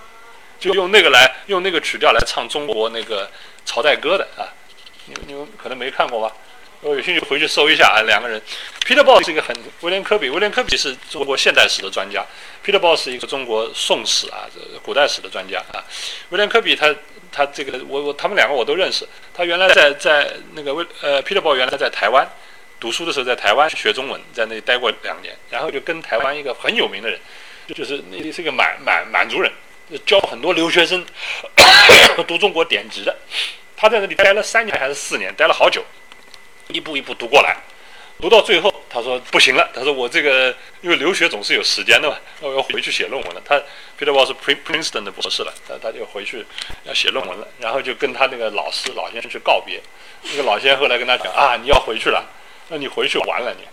就用那个来用那个曲调来唱中国那个朝代歌的啊，你们你们可能没看过吧？我有兴趣回去搜一下啊，两个人，Peter Ball 是一个很威廉科比，威廉科比是中国现代史的专家，Peter Ball 是一个中国宋史啊，这古代史的专家啊，威廉科比他。他这个我我他们两个我都认识。他原来在在那个威呃 Peter Ball 原来在台湾读书的时候，在台湾学中文，在那里待过两年，然后就跟台湾一个很有名的人，就是那是一个满满满族人，教很多留学生 读中国典籍的。他在那里待了三年还是四年，待了好久，一步一步读过来。读到最后，他说不行了。他说我这个因为留学总是有时间的嘛，那我要回去写论文了。他 Peter Wall 是 Princeton 的博士了，他他就回去要写论文了。然后就跟他那个老师老先生去告别。那个老先生后来跟他讲啊，你要回去了，那你回去完了你。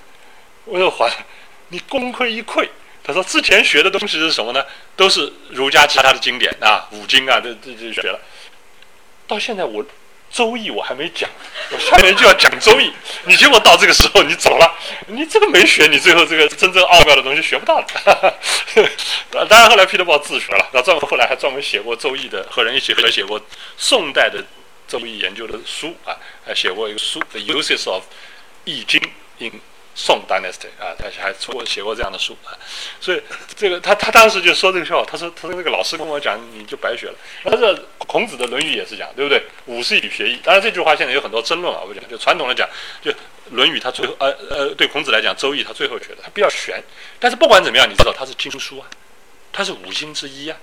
我说还，你功亏一篑。他说之前学的东西是什么呢？都是儒家其他的经典啊，五经啊，这这这学了。到现在我。周易我还没讲，我下面就要讲周易。你结果到这个时候你走了，你这个没学，你最后这个真正奥妙的东西学不到了。当然后来彼得堡自学了，那专门后来还专门写过周易的，和人一起合写过宋代的周易研究的书啊，还写过一个书《The Uses of 易经》宋 Dynasty 啊，他还出过写过这样的书啊，所以这个他他当时就说这个笑话，他说他说那个老师跟我讲你就白学了。他说孔子的《论语》也是讲，对不对？五是以学艺。当然这句话现在有很多争论啊，我讲就传统的讲，就《论语》他最后呃呃对孔子来讲，《周易》他最后学的，他比较玄。但是不管怎么样，你知道他是经书啊，他是五经之一啊。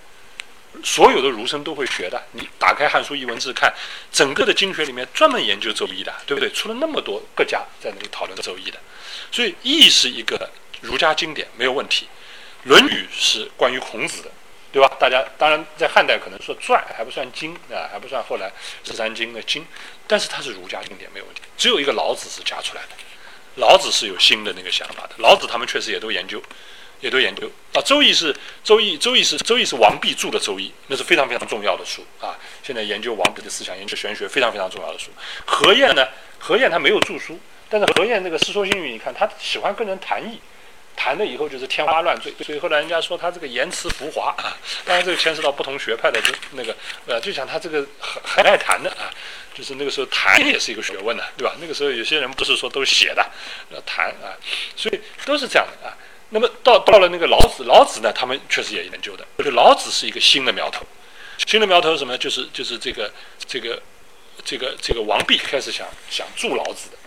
所有的儒生都会学的。你打开《汉书艺文志》看，整个的经学里面专门研究《周易》的，对不对？出了那么多各家在那里讨论《周易》的。所以《易》是一个儒家经典，没有问题。《论语》是关于孔子的，对吧？大家当然在汉代可能说传还不算经啊，还不算后来十三经的经，但是它是儒家经典，没有问题。只有一个老子是加出来的，老子是有新的那个想法的。老子他们确实也都研究。也都研究啊，《周易》是《周易》，《周易》是《周易》是王弼著的《周易》，那是非常非常重要的书啊。现在研究王弼的思想，研究玄学，非常非常重要的书。何晏呢？何晏他没有著书，但是何晏那个《世说新语》，你看他喜欢跟人谈艺，谈了以后就是天花乱坠，所以后来人家说他这个言辞浮华啊。当然这个牵涉到不同学派的这那个呃，就讲他这个很很爱谈的啊，就是那个时候谈也是一个学问的，对吧？那个时候有些人不是说都写的，要谈啊，所以都是这样的啊。那么到到了那个老子，老子呢，他们确实也研究的。就老子是一个新的苗头，新的苗头是什么？就是就是这个这个这个这个王弼开始想想助老子的，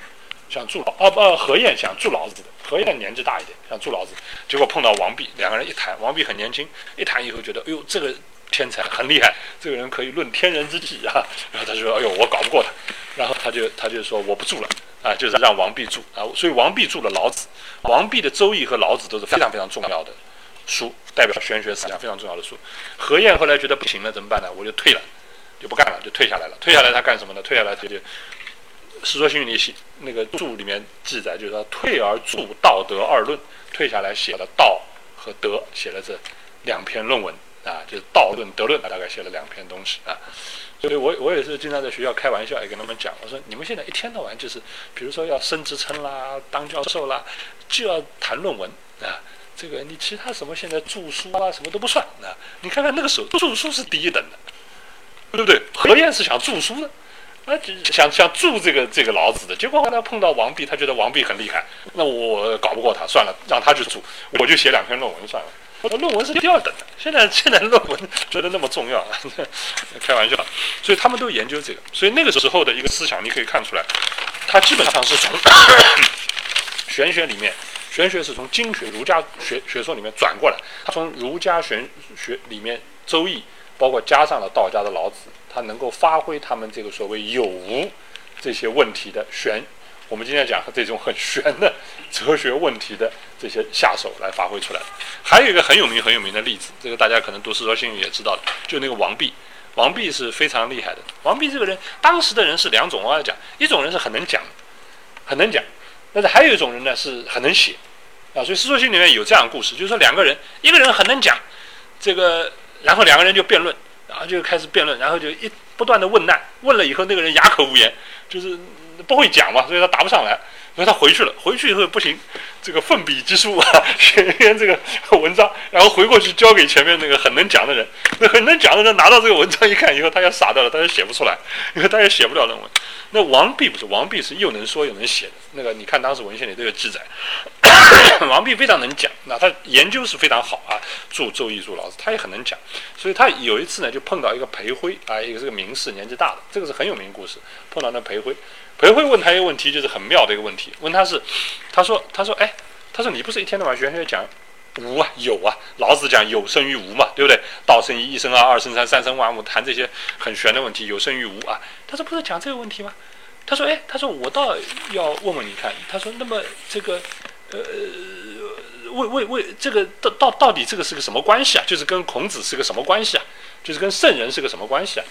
想住老哦不何晏想住老子的，何晏年纪大一点，想住老子，结果碰到王弼，两个人一谈，王弼很年轻，一谈以后觉得，哎呦这个天才很厉害，这个人可以论天人之际啊，然后他就说，哎呦我搞不过他，然后他就他就说我不住了。啊，就是让王弼住啊，所以王弼住了《老子》，王弼的《周易》和《老子》都是非常非常重要的书，代表玄学思想非常重要的书。何晏后来觉得不行了，怎么办呢？我就退了，就不干了，就退下来了。退下来他干什么呢？退下来他就《世说新语》里写那个注里面记载，就是说退而著《道德二论》，退下来写了道和德，写了这两篇论文啊，就是道论、德论，大概写了两篇东西啊。所以我我也是经常在学校开玩笑，也跟他们讲，我说你们现在一天到晚就是，比如说要升职称啦、当教授啦，就要谈论文啊。这个你其他什么现在著书啊什么都不算啊。你看看那个时候著书是第一等的，对不对？何晏是想著书的，啊，想想著这个这个老子的，结果后来碰到王弼，他觉得王弼很厉害，那我搞不过他，算了，让他去著，我就写两篇论文算了。论文是第二等的，现在现在论文觉得那么重要，开玩笑。所以他们都研究这个，所以那个时候的一个思想，你可以看出来，它基本上是从玄学里面，玄学是从经学儒家学学说里面转过来，它从儒家玄学里面《周易》，包括加上了道家的老子，它能够发挥他们这个所谓有无这些问题的玄。我们今天讲这种很玄的哲学问题的这些下手来发挥出来，还有一个很有名很有名的例子，这个大家可能读《世说新语》也知道的，就那个王弼。王弼是非常厉害的。王弼这个人，当时的人是两种，我要讲，一种人是很能讲，很能讲，但是还有一种人呢是很能写，啊，所以《世说新语》里面有这样的故事，就是说两个人，一个人很能讲，这个，然后两个人就辩论，然后就开始辩论，然后就一不断的问难，问了以后那个人哑口无言，就是。不会讲嘛，所以他答不上来，所以他回去了。回去以后不行，这个奋笔疾书啊，写一篇这个文章，然后回过去交给前面那个很能讲的人。那很能讲的人拿到这个文章一看以后，他也傻掉了，他也写不出来，因为他也写不了论文。那王弼不是，王弼是又能说又能写的。那个你看当时文献里都有记载，王弼非常能讲，那他研究是非常好啊，著《周易》著老子，他也很能讲。所以他有一次呢，就碰到一个裴辉啊，一个这个名士，年纪大的，这个是很有名故事。碰到那裴辉。裴辉问他一个问题，就是很妙的一个问题。问他是，他说，他说，哎，他说你不是一天到晚玄学讲无啊有啊？老子讲有生于无嘛，对不对？道生一，一生二，二生三，三生万物，谈这些很玄的问题，有生于无啊。他说不是讲这个问题吗？他说，哎，他说我倒要问问你看。他说，那么这个，呃，为为为这个到到到底这个是个什么关系啊？就是跟孔子是个什么关系啊？就是跟圣人是个什么关系啊？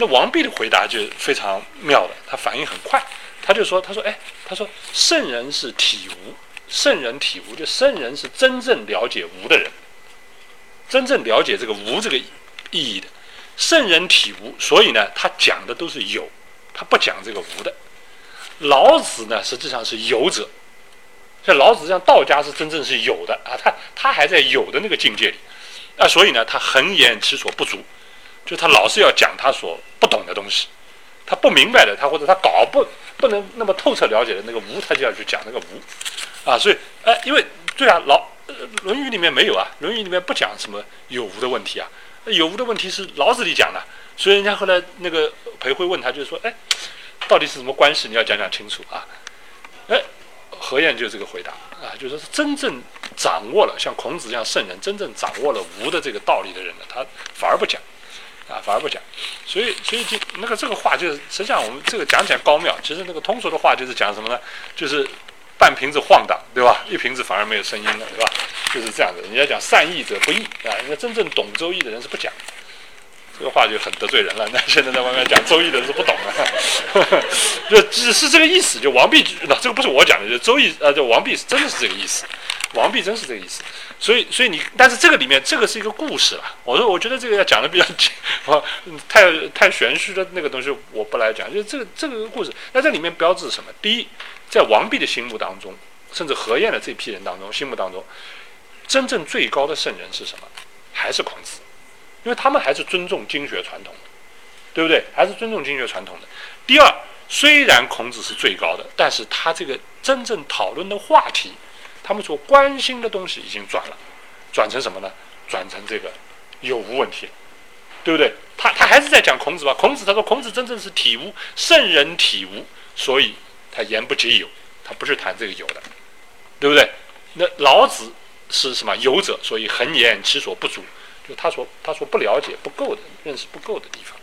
那王弼的回答就非常妙的，他反应很快，他就说：“他说，哎，他说圣人是体无，圣人体无，就圣人是真正了解无的人，真正了解这个无这个意义的，圣人体无，所以呢，他讲的都是有，他不讲这个无的。老子呢，实际上是有者，像老子这样道家是真正是有的啊，他他还在有的那个境界里，啊，所以呢，他恒言其所不足。”就他老是要讲他所不懂的东西，他不明白的，他或者他搞不不能那么透彻了解的那个无，他就要去讲那个无，啊，所以哎，因为对啊，老《论语》里面没有啊，《论语》里面不讲什么有无的问题啊，有无的问题是老子里讲的，所以人家后来那个裴辉问他，就是说，哎，到底是什么关系？你要讲讲清楚啊，哎，何晏就这个回答啊，就说是真正掌握了像孔子这样圣人，真正掌握了无的这个道理的人呢，他反而不讲。啊，反而不讲，所以，所以就那个这个话，就是实际上我们这个讲起来高妙，其实那个通俗的话就是讲什么呢？就是半瓶子晃荡，对吧？一瓶子反而没有声音了，对吧？就是这样子。人家讲善易者不易啊，因为真正懂周易的人是不讲，这个话就很得罪人了。那现在在外面讲周易的人是不懂的，就只是这个意思。就王弼，那这个不是我讲的，就周易，呃，就王弼是真的是这个意思。王弼真是这个意思，所以，所以你，但是这个里面，这个是一个故事了。我说，我觉得这个要讲的比较，啊，太太玄虚的那个东西，我不来讲。就这个这个故事，那这里面标志什么？第一，在王弼的心目当中，甚至何晏的这批人当中，心目当中，真正最高的圣人是什么？还是孔子，因为他们还是尊重经学传统的，对不对？还是尊重经学传统的。第二，虽然孔子是最高的，但是他这个真正讨论的话题。他们所关心的东西已经转了，转成什么呢？转成这个有无问题，对不对？他他还是在讲孔子吧？孔子他说孔子真正是体无，圣人体无，所以他言不及有，他不是谈这个有的，对不对？那老子是什么有者，所以恒言其所不足，就他所他所不了解不够的认识不够的地方，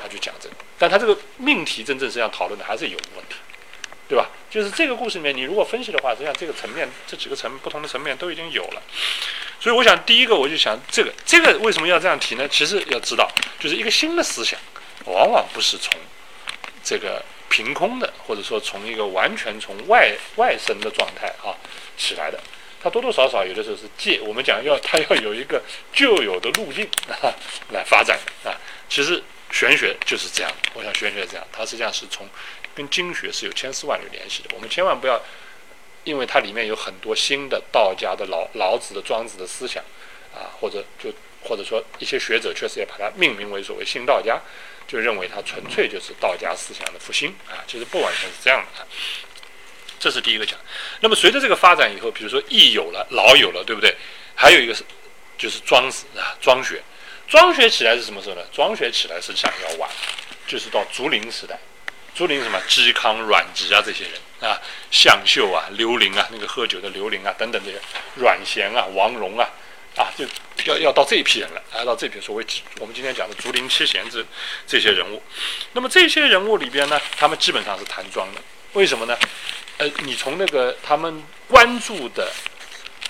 他就讲这个。但他这个命题真正是要讨论的还是有问题。对吧？就是这个故事里面，你如果分析的话，实际上这个层面，这几个层不同的层面都已经有了。所以我想，第一个我就想，这个这个为什么要这样提呢？其实要知道，就是一个新的思想，往往不是从这个凭空的，或者说从一个完全从外外生的状态啊起来的。它多多少少有的时候是借我们讲要它要有一个旧有的路径啊来发展啊。其实玄学就是这样，我想玄学这样，它实际上是从跟经学是有千丝万缕联系的。我们千万不要因为它里面有很多新的道家的老老子的庄子的思想啊，或者就或者说一些学者确实也把它命名为所谓新道家。就认为它纯粹就是道家思想的复兴啊，其实不完全是这样的啊。这是第一个讲。那么随着这个发展以后，比如说易有了，老有了，对不对？还有一个是就是庄子啊，庄学。庄学起来是什么时候呢？庄学起来实际上要晚，就是到竹林时代。竹林什么？嵇康、阮籍啊这些人啊，向秀啊、刘伶啊，那个喝酒的刘伶啊等等这些，阮咸啊、王戎啊。啊，就要要到这一批人了，来到这批所谓我们今天讲的竹林七贤这这些人物。那么这些人物里边呢，他们基本上是谈庄的。为什么呢？呃，你从那个他们关注的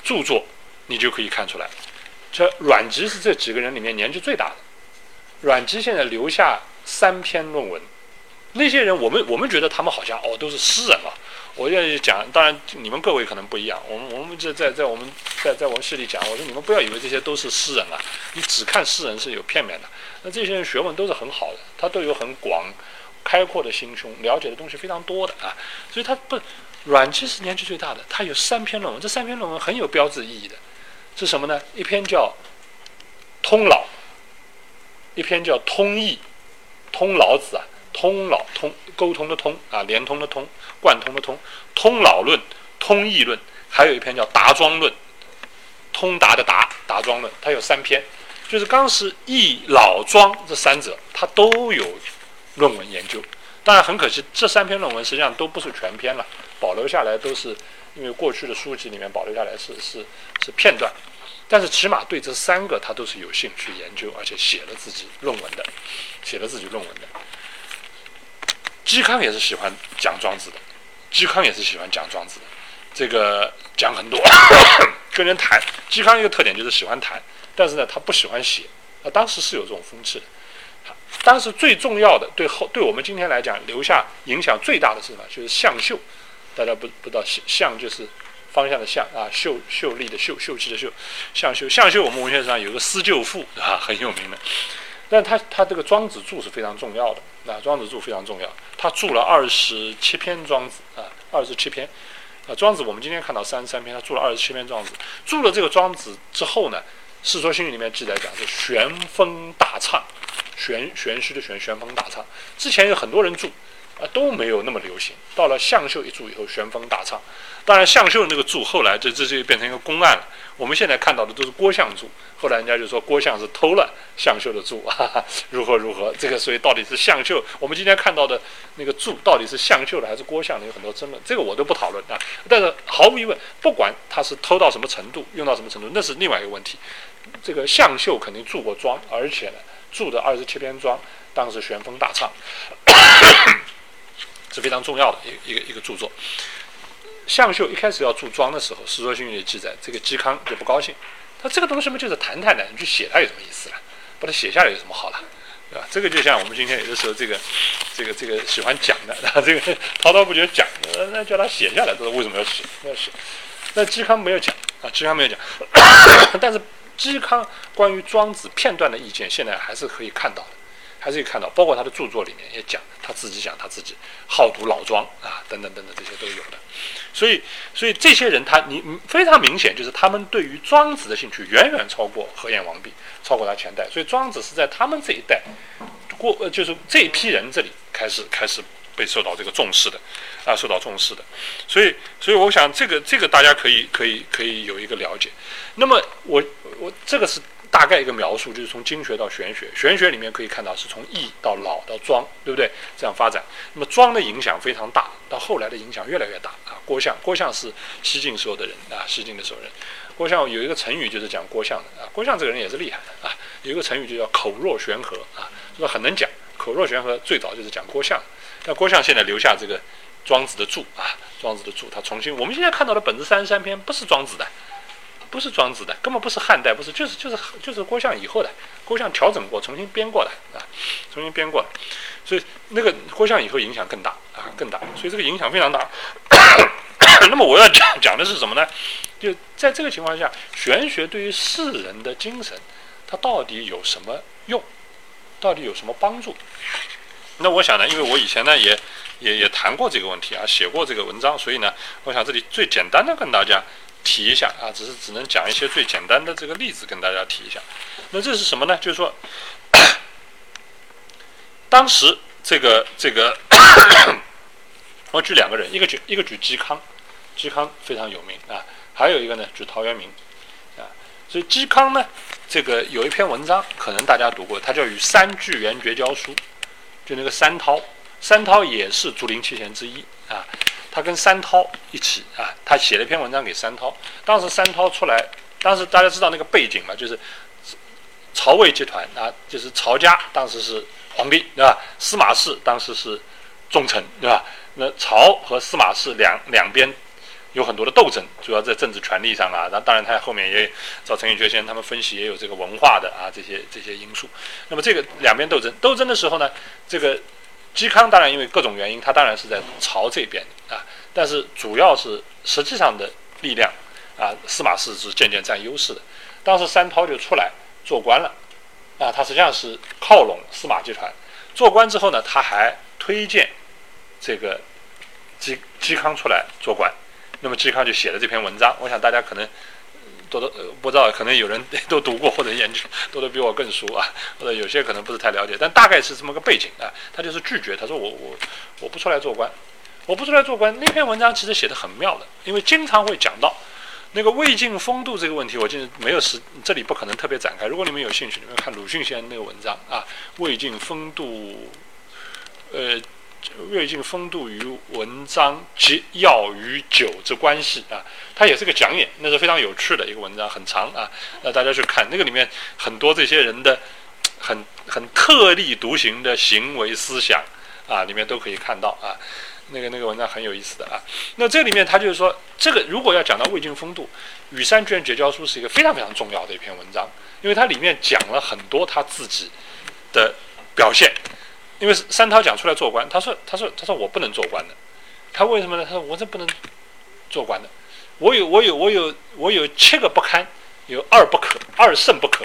著作，你就可以看出来。这阮籍是这几个人里面年纪最大的。阮籍现在留下三篇论文，那些人我们我们觉得他们好像哦都是诗人啊。我愿意讲，当然你们各位可能不一样。我们我们这在在我们在在我们市里讲，我说你们不要以为这些都是诗人啊，你只看诗人是有片面的。那这些人学问都是很好的，他都有很广开阔的心胸，了解的东西非常多的啊。所以他不阮籍是年纪最大的，他有三篇论文，这三篇论文很有标志意义的，是什么呢？一篇叫《通老》，一篇叫《通义》，通老子啊。通老通沟通的通啊，连通的通，贯通的通，通老论、通义论，还有一篇叫达庄论，通达的达，达庄论，他有三篇，就是当时义、老、庄这三者，他都有论文研究。当然很可惜，这三篇论文实际上都不是全篇了，保留下来都是因为过去的书籍里面保留下来是是是片段，但是起码对这三个他都是有兴趣研究，而且写了自己论文的，写了自己论文的。嵇康也是喜欢讲庄子的，嵇康也是喜欢讲庄子的，这个讲很多，跟人谈。嵇康一个特点就是喜欢谈，但是呢，他不喜欢写。啊，当时是有这种风气的。当时最重要的，对后对我们今天来讲留下影响最大的是什么？就是向秀。大家不不知道，向就是方向的向啊，秀秀丽的秀，秀气的秀，向秀。向秀，我们文学史上有个《思旧赋》啊，很有名的。但他他这个庄子注是非常重要的，那庄子注非常重要，他注了二十七篇庄子啊，二十七篇，啊庄子我们今天看到三十三篇，他注了二十七篇庄子，注了这个庄子之后呢，《世说新语》里面记载讲是玄风大畅，玄玄虚的玄，玄风大畅，之前有很多人注。啊都没有那么流行，到了向秀一注以后，玄风大畅。当然，向秀那个注后来这这就变成一个公案了。我们现在看到的都是郭象注，后来人家就说郭象是偷了向秀的注，哈哈，如何如何？这个所以到底是向秀？我们今天看到的那个注到底是向秀的还是郭象的？有很多争论，这个我都不讨论啊。但是毫无疑问，不管他是偷到什么程度，用到什么程度，那是另外一个问题。这个向秀肯定注过庄，而且呢，注的二十七篇庄，当时旋风大畅。是非常重要的一一个一个著作。向秀一开始要注庄的时候，《世说新语》里记载，这个嵇康就不高兴，他这个东西嘛就是谈谈的，你去写它有什么意思了？把它写下来有什么好了？对吧？这个就像我们今天有的时候这个这个这个喜欢讲的，这个滔滔不绝讲，的那叫他写下来，这是为什么要写？要写？那嵇康没有讲啊，嵇康没有讲，但是嵇康关于庄子片段的意见，现在还是可以看到的。还是可以看到，包括他的著作里面也讲，他自己讲他自己好读老庄啊，等等等等，这些都有的。所以，所以这些人他你非常明显，就是他们对于庄子的兴趣远远超过何晏、王弼，超过他前代。所以庄子是在他们这一代过，呃，就是这一批人这里开始开始被受到这个重视的啊，受到重视的。所以，所以我想这个这个大家可以可以可以有一个了解。那么我我这个是。大概一个描述，就是从经学到玄学，玄学里面可以看到是从易到老到庄，对不对？这样发展。那么庄的影响非常大，到后来的影响越来越大啊。郭象，郭象是西晋时候的人啊，西晋的时候人。郭象有一个成语就是讲郭象的啊。郭象这个人也是厉害的啊，有一个成语就叫口若悬河啊，说很能讲。口若悬河最早就是讲郭象，那郭象现在留下这个庄子的注啊，庄子的注，他重新我们现在看到的本子三十三篇不是庄子的。不是庄子的，根本不是汉代，不是，就是就是就是郭象以后的，郭象调整过，重新编过的啊，重新编过的，所以那个郭象以后影响更大啊，更大，所以这个影响非常大。那么我要讲讲的是什么呢？就在这个情况下，玄学对于世人的精神，它到底有什么用？到底有什么帮助？那我想呢，因为我以前呢也也也谈过这个问题啊，写过这个文章，所以呢，我想这里最简单的跟大家提一下啊，只是只能讲一些最简单的这个例子跟大家提一下。那这是什么呢？就是说，当时这个这个，我举两个人，一个举一个举嵇康，嵇康非常有名啊，还有一个呢举陶渊明啊。所以嵇康呢，这个有一篇文章，可能大家读过，它叫《与三巨源绝交书》。就那个三涛，三涛也是竹林七贤之一啊。他跟三涛一起啊，他写了一篇文章给三涛。当时三涛出来，当时大家知道那个背景嘛，就是曹魏集团啊，就是曹家当时是皇帝对吧？司马氏当时是重臣对吧？那曹和司马氏两两边有很多的斗争，主要在政治权力上啊。那当然他后面也找陈寅恪先生他们分析也有这个文化的啊这些这些因素。那么这个两边斗争，斗争的时候呢？这个嵇康当然因为各种原因，他当然是在朝这边啊，但是主要是实际上的力量啊，司马氏是渐渐占优势的。当时三涛就出来做官了啊，他实际上是靠拢司马集团。做官之后呢，他还推荐这个嵇嵇康出来做官，那么嵇康就写了这篇文章。我想大家可能。多多不知道，可能有人 都读过或者研究，读的比我更熟啊，或者有些可能不是太了解，但大概是这么个背景啊。他就是拒绝，他说我我我不出来做官，我不出来做官。那篇文章其实写的很妙的，因为经常会讲到那个魏晋风度这个问题，我记得没有时这里不可能特别展开。如果你们有兴趣，你们看鲁迅先生那个文章啊，魏晋风度，呃。魏晋风度与文章及药与酒之关系啊，它也是个讲演，那是非常有趣的一个文章，很长啊，那大家去看那个里面很多这些人的很很特立独行的行为思想啊，里面都可以看到啊，那个那个文章很有意思的啊。那这里面他就是说，这个如果要讲到魏晋风度，《与三卷绝交书》是一个非常非常重要的一篇文章，因为它里面讲了很多他自己的表现。因为三涛讲出来做官，他说：“他说，他说我不能做官的。他为什么呢？他说我这不能做官的。我有，我有，我有，我有七个不堪，有二不可，二胜不可。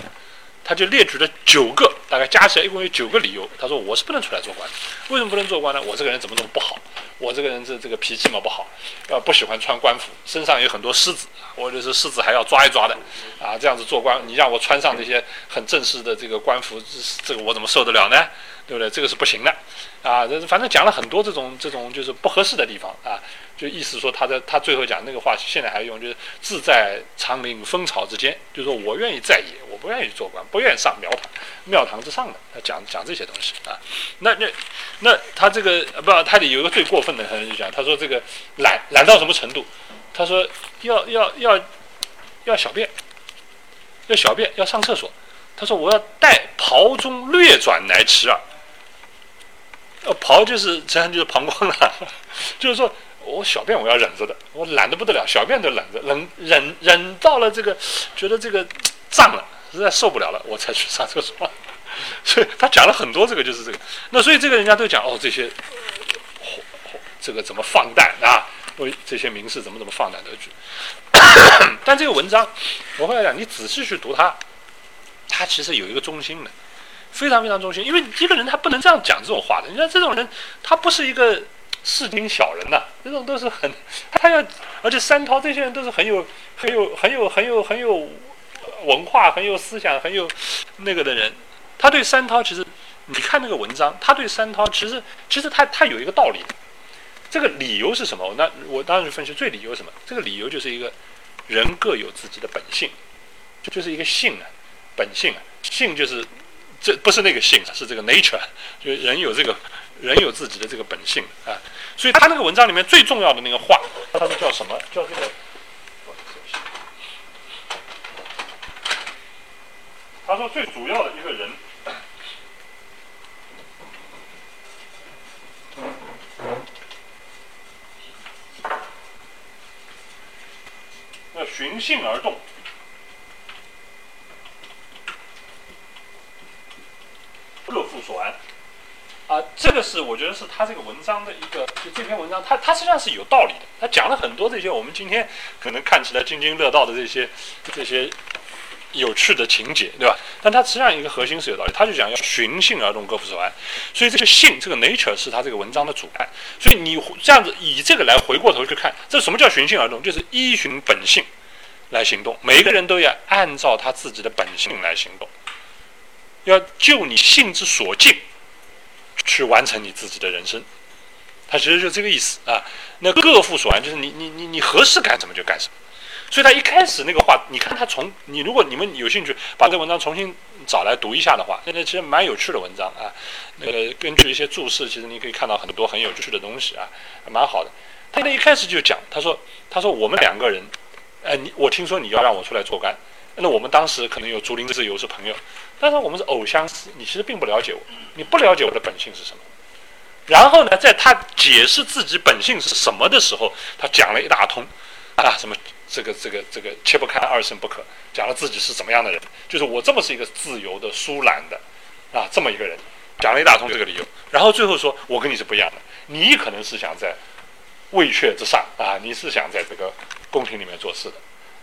他就列举了九个，大概加起来一共有九个理由。他说我是不能出来做官的。为什么不能做官呢？我这个人怎么怎么不好？我这个人这这个脾气嘛不好，呃，不喜欢穿官服，身上有很多虱子，或者是虱子还要抓一抓的，啊，这样子做官，你让我穿上这些很正式的这个官服，这这个我怎么受得了呢？”对不对？这个是不行的，啊，这反正讲了很多这种这种就是不合适的地方啊，就意思说他的他最后讲那个话，现在还用，就是自在长林风草之间，就是说我愿意在野，我不愿意做官，不愿上庙堂，庙堂之上的，他讲讲这些东西啊。那那那他这个不，他得有一个最过分的，他就讲，他说这个懒懒到什么程度？他说要要要要小便，要小便要上厕所，他说我要带袍中略转来吃啊。呃，袍就是实际上就是膀胱了，就是说我小便我要忍着的，我懒得不得了，小便都忍着，忍忍忍到了这个，觉得这个胀了，实在受不了了，我才去上厕所。所以他讲了很多这个，就是这个。那所以这个人家都讲哦，这些这个怎么放诞啊？为这些名士怎么怎么放胆得举？但这个文章，我后来讲，你仔细去读它，它其实有一个中心的。非常非常中心，因为一个人他不能这样讲这种话的。你看这种人，他不是一个市井小人呐，这种都是很他要，而且三涛这些人都是很有很有很有很有很有文化、很有思想、很有 那个的人。他对三涛其实，你看那个文章，他对三涛其实其实他他有一个道理，这个理由是什么？那我当然分析最理由什么？这个理由就是一个人各有自己的本性，就是一个性啊，本性啊，性就是。这不是那个性，是这个 nature，就人有这个人有自己的这个本性啊。所以他那个文章里面最重要的那个话，他是叫什么？叫这个。他说最主要的一个人，要循性而动。各负所安，啊，这个是我觉得是他这个文章的一个，就这篇文章，他他实际上是有道理的。他讲了很多这些我们今天可能看起来津津乐道的这些这些有趣的情节，对吧？但他实际上一个核心是有道理，他就讲要循性而动，各不所安。所以这个性，这个 nature 是他这个文章的主干。所以你这样子以这个来回过头去看，这什么叫循性而动？就是依循本性来行动。每一个人都要按照他自己的本性来行动，要就你性之所敬。去完成你自己的人生，他其实就这个意思啊。那各负所安，就是你你你你合适干什么就干什么。所以他一开始那个话，你看他从你如果你们有兴趣把这文章重新找来读一下的话，那其实蛮有趣的文章啊。那个根据一些注释，其实你可以看到很多很有趣的东西啊，蛮好的。他那一开始就讲，他说他说我们两个人，呃，你我听说你要让我出来做官，那我们当时可能有竹林自由是朋友。但是我们是偶相识，你其实并不了解我，你不了解我的本性是什么。然后呢，在他解释自己本性是什么的时候，他讲了一大通，啊，什么这个这个这个切不开二圣不可，讲了自己是怎么样的人，就是我这么是一个自由的、疏懒的，啊，这么一个人，讲了一大通这个理由。然后最后说，我跟你是不一样的，你可能是想在位阙之上啊，你是想在这个宫廷里面做事的，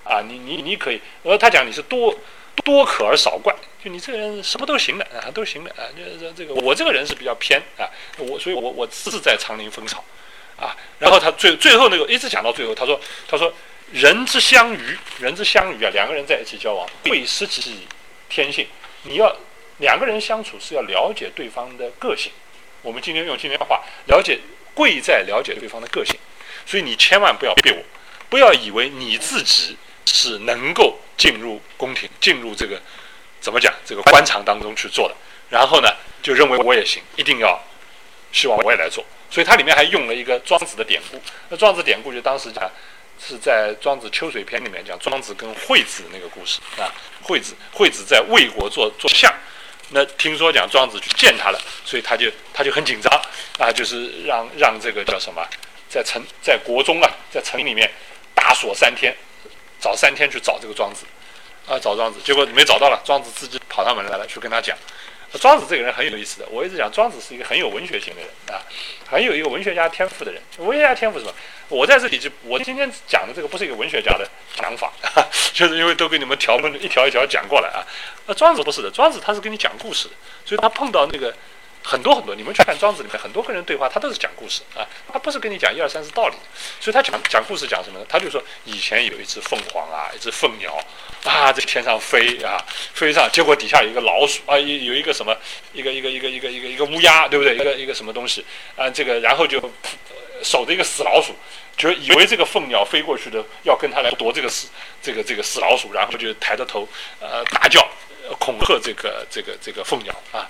啊，你你你可以，呃他讲你是多。多可而少怪，就你这个人什么都行的啊，都行的啊。就是这个我这个人是比较偏啊，我所以我我自在长林分草啊。然后他最最后那个一直讲到最后，他说他说人之相遇，人之相遇啊，两个人在一起交往会失其天性。你要两个人相处是要了解对方的个性。我们今天用今天的话，了解贵在了解对方的个性。所以你千万不要被我，不要以为你自己。是能够进入宫廷，进入这个怎么讲这个官场当中去做的，然后呢，就认为我也行，一定要希望我也来做。所以它里面还用了一个庄子的典故。那庄子典故就当时讲是在庄子秋水篇里面讲庄子跟惠子那个故事啊。惠子惠子在魏国做做相，那听说讲庄子去见他了，所以他就他就很紧张啊，就是让让这个叫什么，在城在国中啊，在城里面大锁三天。找三天去找这个庄子，啊，找庄子，结果没找到了。庄子自己跑上门来了，去跟他讲。庄子这个人很有意思的，我一直讲庄子是一个很有文学性的人啊，很有一个文学家天赋的人。文学家天赋什么？我在这里就我今天讲的这个不是一个文学家的讲法，就是因为都给你们条目一条一条讲过来啊。那庄子不是的，庄子他是给你讲故事的，所以他碰到那个。很多很多，你们去看庄子里面很多跟人对话，他都是讲故事啊，他不是跟你讲一二三四道理，所以他讲讲故事讲什么呢？他就说以前有一只凤凰啊，一只凤鸟啊，在天上飞啊，飞上，结果底下有一个老鼠啊，有有一个什么，一个一个一个一个一个一个乌鸦，对不对？一个一个什么东西啊？这个然后就守着一个死老鼠，就以为这个凤鸟飞过去的要跟他来夺这个死这个这个死老鼠，然后就抬着头呃大叫恐吓这个这个这个凤鸟啊。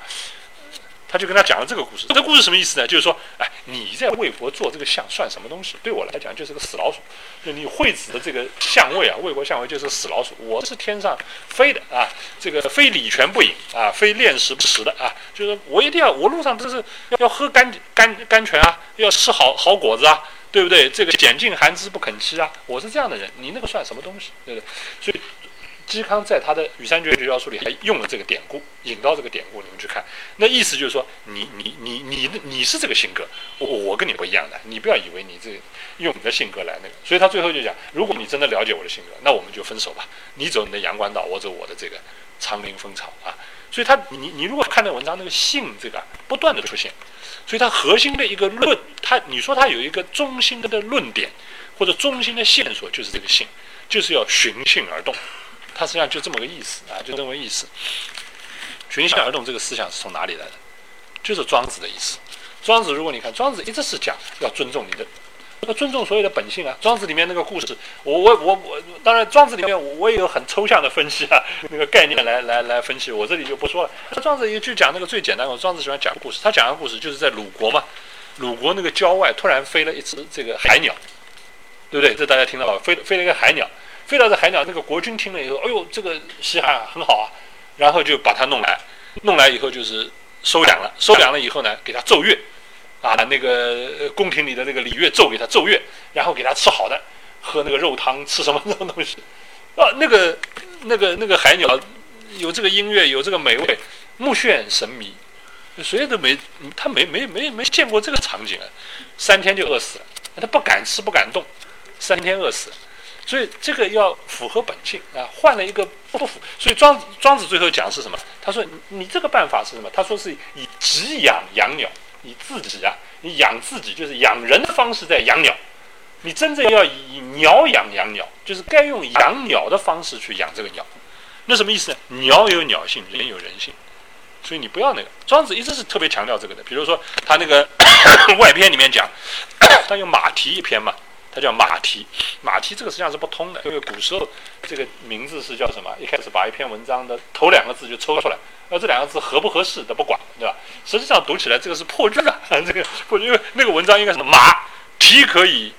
他就跟他讲了这个故事，这个故事什么意思呢？就是说，哎，你在魏国做这个相算什么东西？对我来讲就是个死老鼠。就你惠子的这个相位啊，魏国相位就是死老鼠。我是天上飞的啊，这个非礼泉不饮啊，非炼食不食的啊，就是我一定要，我路上都是要喝甘甘甘泉啊，要吃好好果子啊，对不对？这个拣尽寒枝不肯栖啊，我是这样的人，你那个算什么东西？对不对？所以。嵇康在他的《羽山绝绝交书》里还用了这个典故，引到这个典故，你们去看，那意思就是说，你你你你你是这个性格，我我跟你不一样的，你不要以为你这用你的性格来那个。所以他最后就讲，如果你真的了解我的性格，那我们就分手吧，你走你的阳关道，我走我的这个苍林风草啊。所以他你你如果看那文章，那个性这个不断的出现，所以它核心的一个论，它你说它有一个中心的论点或者中心的线索，就是这个性，就是要循性而动。它实际上就这么个意思啊，就这么个意思。循性而动这个思想是从哪里来的？就是庄子的意思。庄子，如果你看庄子一直是讲要尊重你的，要尊重所有的本性啊。庄子里面那个故事，我我我我，当然庄子里面我也有很抽象的分析啊，那个概念来来来分析，我这里就不说了。庄子也就讲那个最简单的，庄子喜欢讲故事。他讲的故事就是在鲁国嘛，鲁国那个郊外突然飞了一只这个海鸟，对不对？这大家听到了，飞飞了一个海鸟。飞来的海鸟，那个国君听了以后，哎呦，这个稀罕啊很好啊，然后就把它弄来，弄来以后就是收养了，收养了以后呢，给他奏乐，啊，那个宫廷里的那个礼乐奏给他奏乐，然后给他吃好的，喝那个肉汤，吃什么那种东西，啊，那个那个那个海鸟有这个音乐，有这个美味，目眩神迷，谁都没，他没没没没见过这个场景啊，三天就饿死了，他不敢吃不敢动，三天饿死，所以这个要符合本性啊，换了一个不符，所以庄庄子最后讲是什么？他说你这个办法是什么？他说是以己养养鸟，你自己啊，你养自己就是养人的方式在养鸟，你真正要以鸟养养鸟，就是该用养鸟的方式去养这个鸟，那什么意思呢？鸟有鸟性，人有人性。所以你不要那个，庄子一直是特别强调这个的。比如说他那个 外篇里面讲，他用马蹄一篇嘛，他叫马蹄。马蹄这个实际上是不通的，因为古时候这个名字是叫什么？一开始把一篇文章的头两个字就抽出来，那这两个字合不合适都不管，对吧？实际上读起来这个是破句啊，这个破因为那个文章应该什么？马蹄可以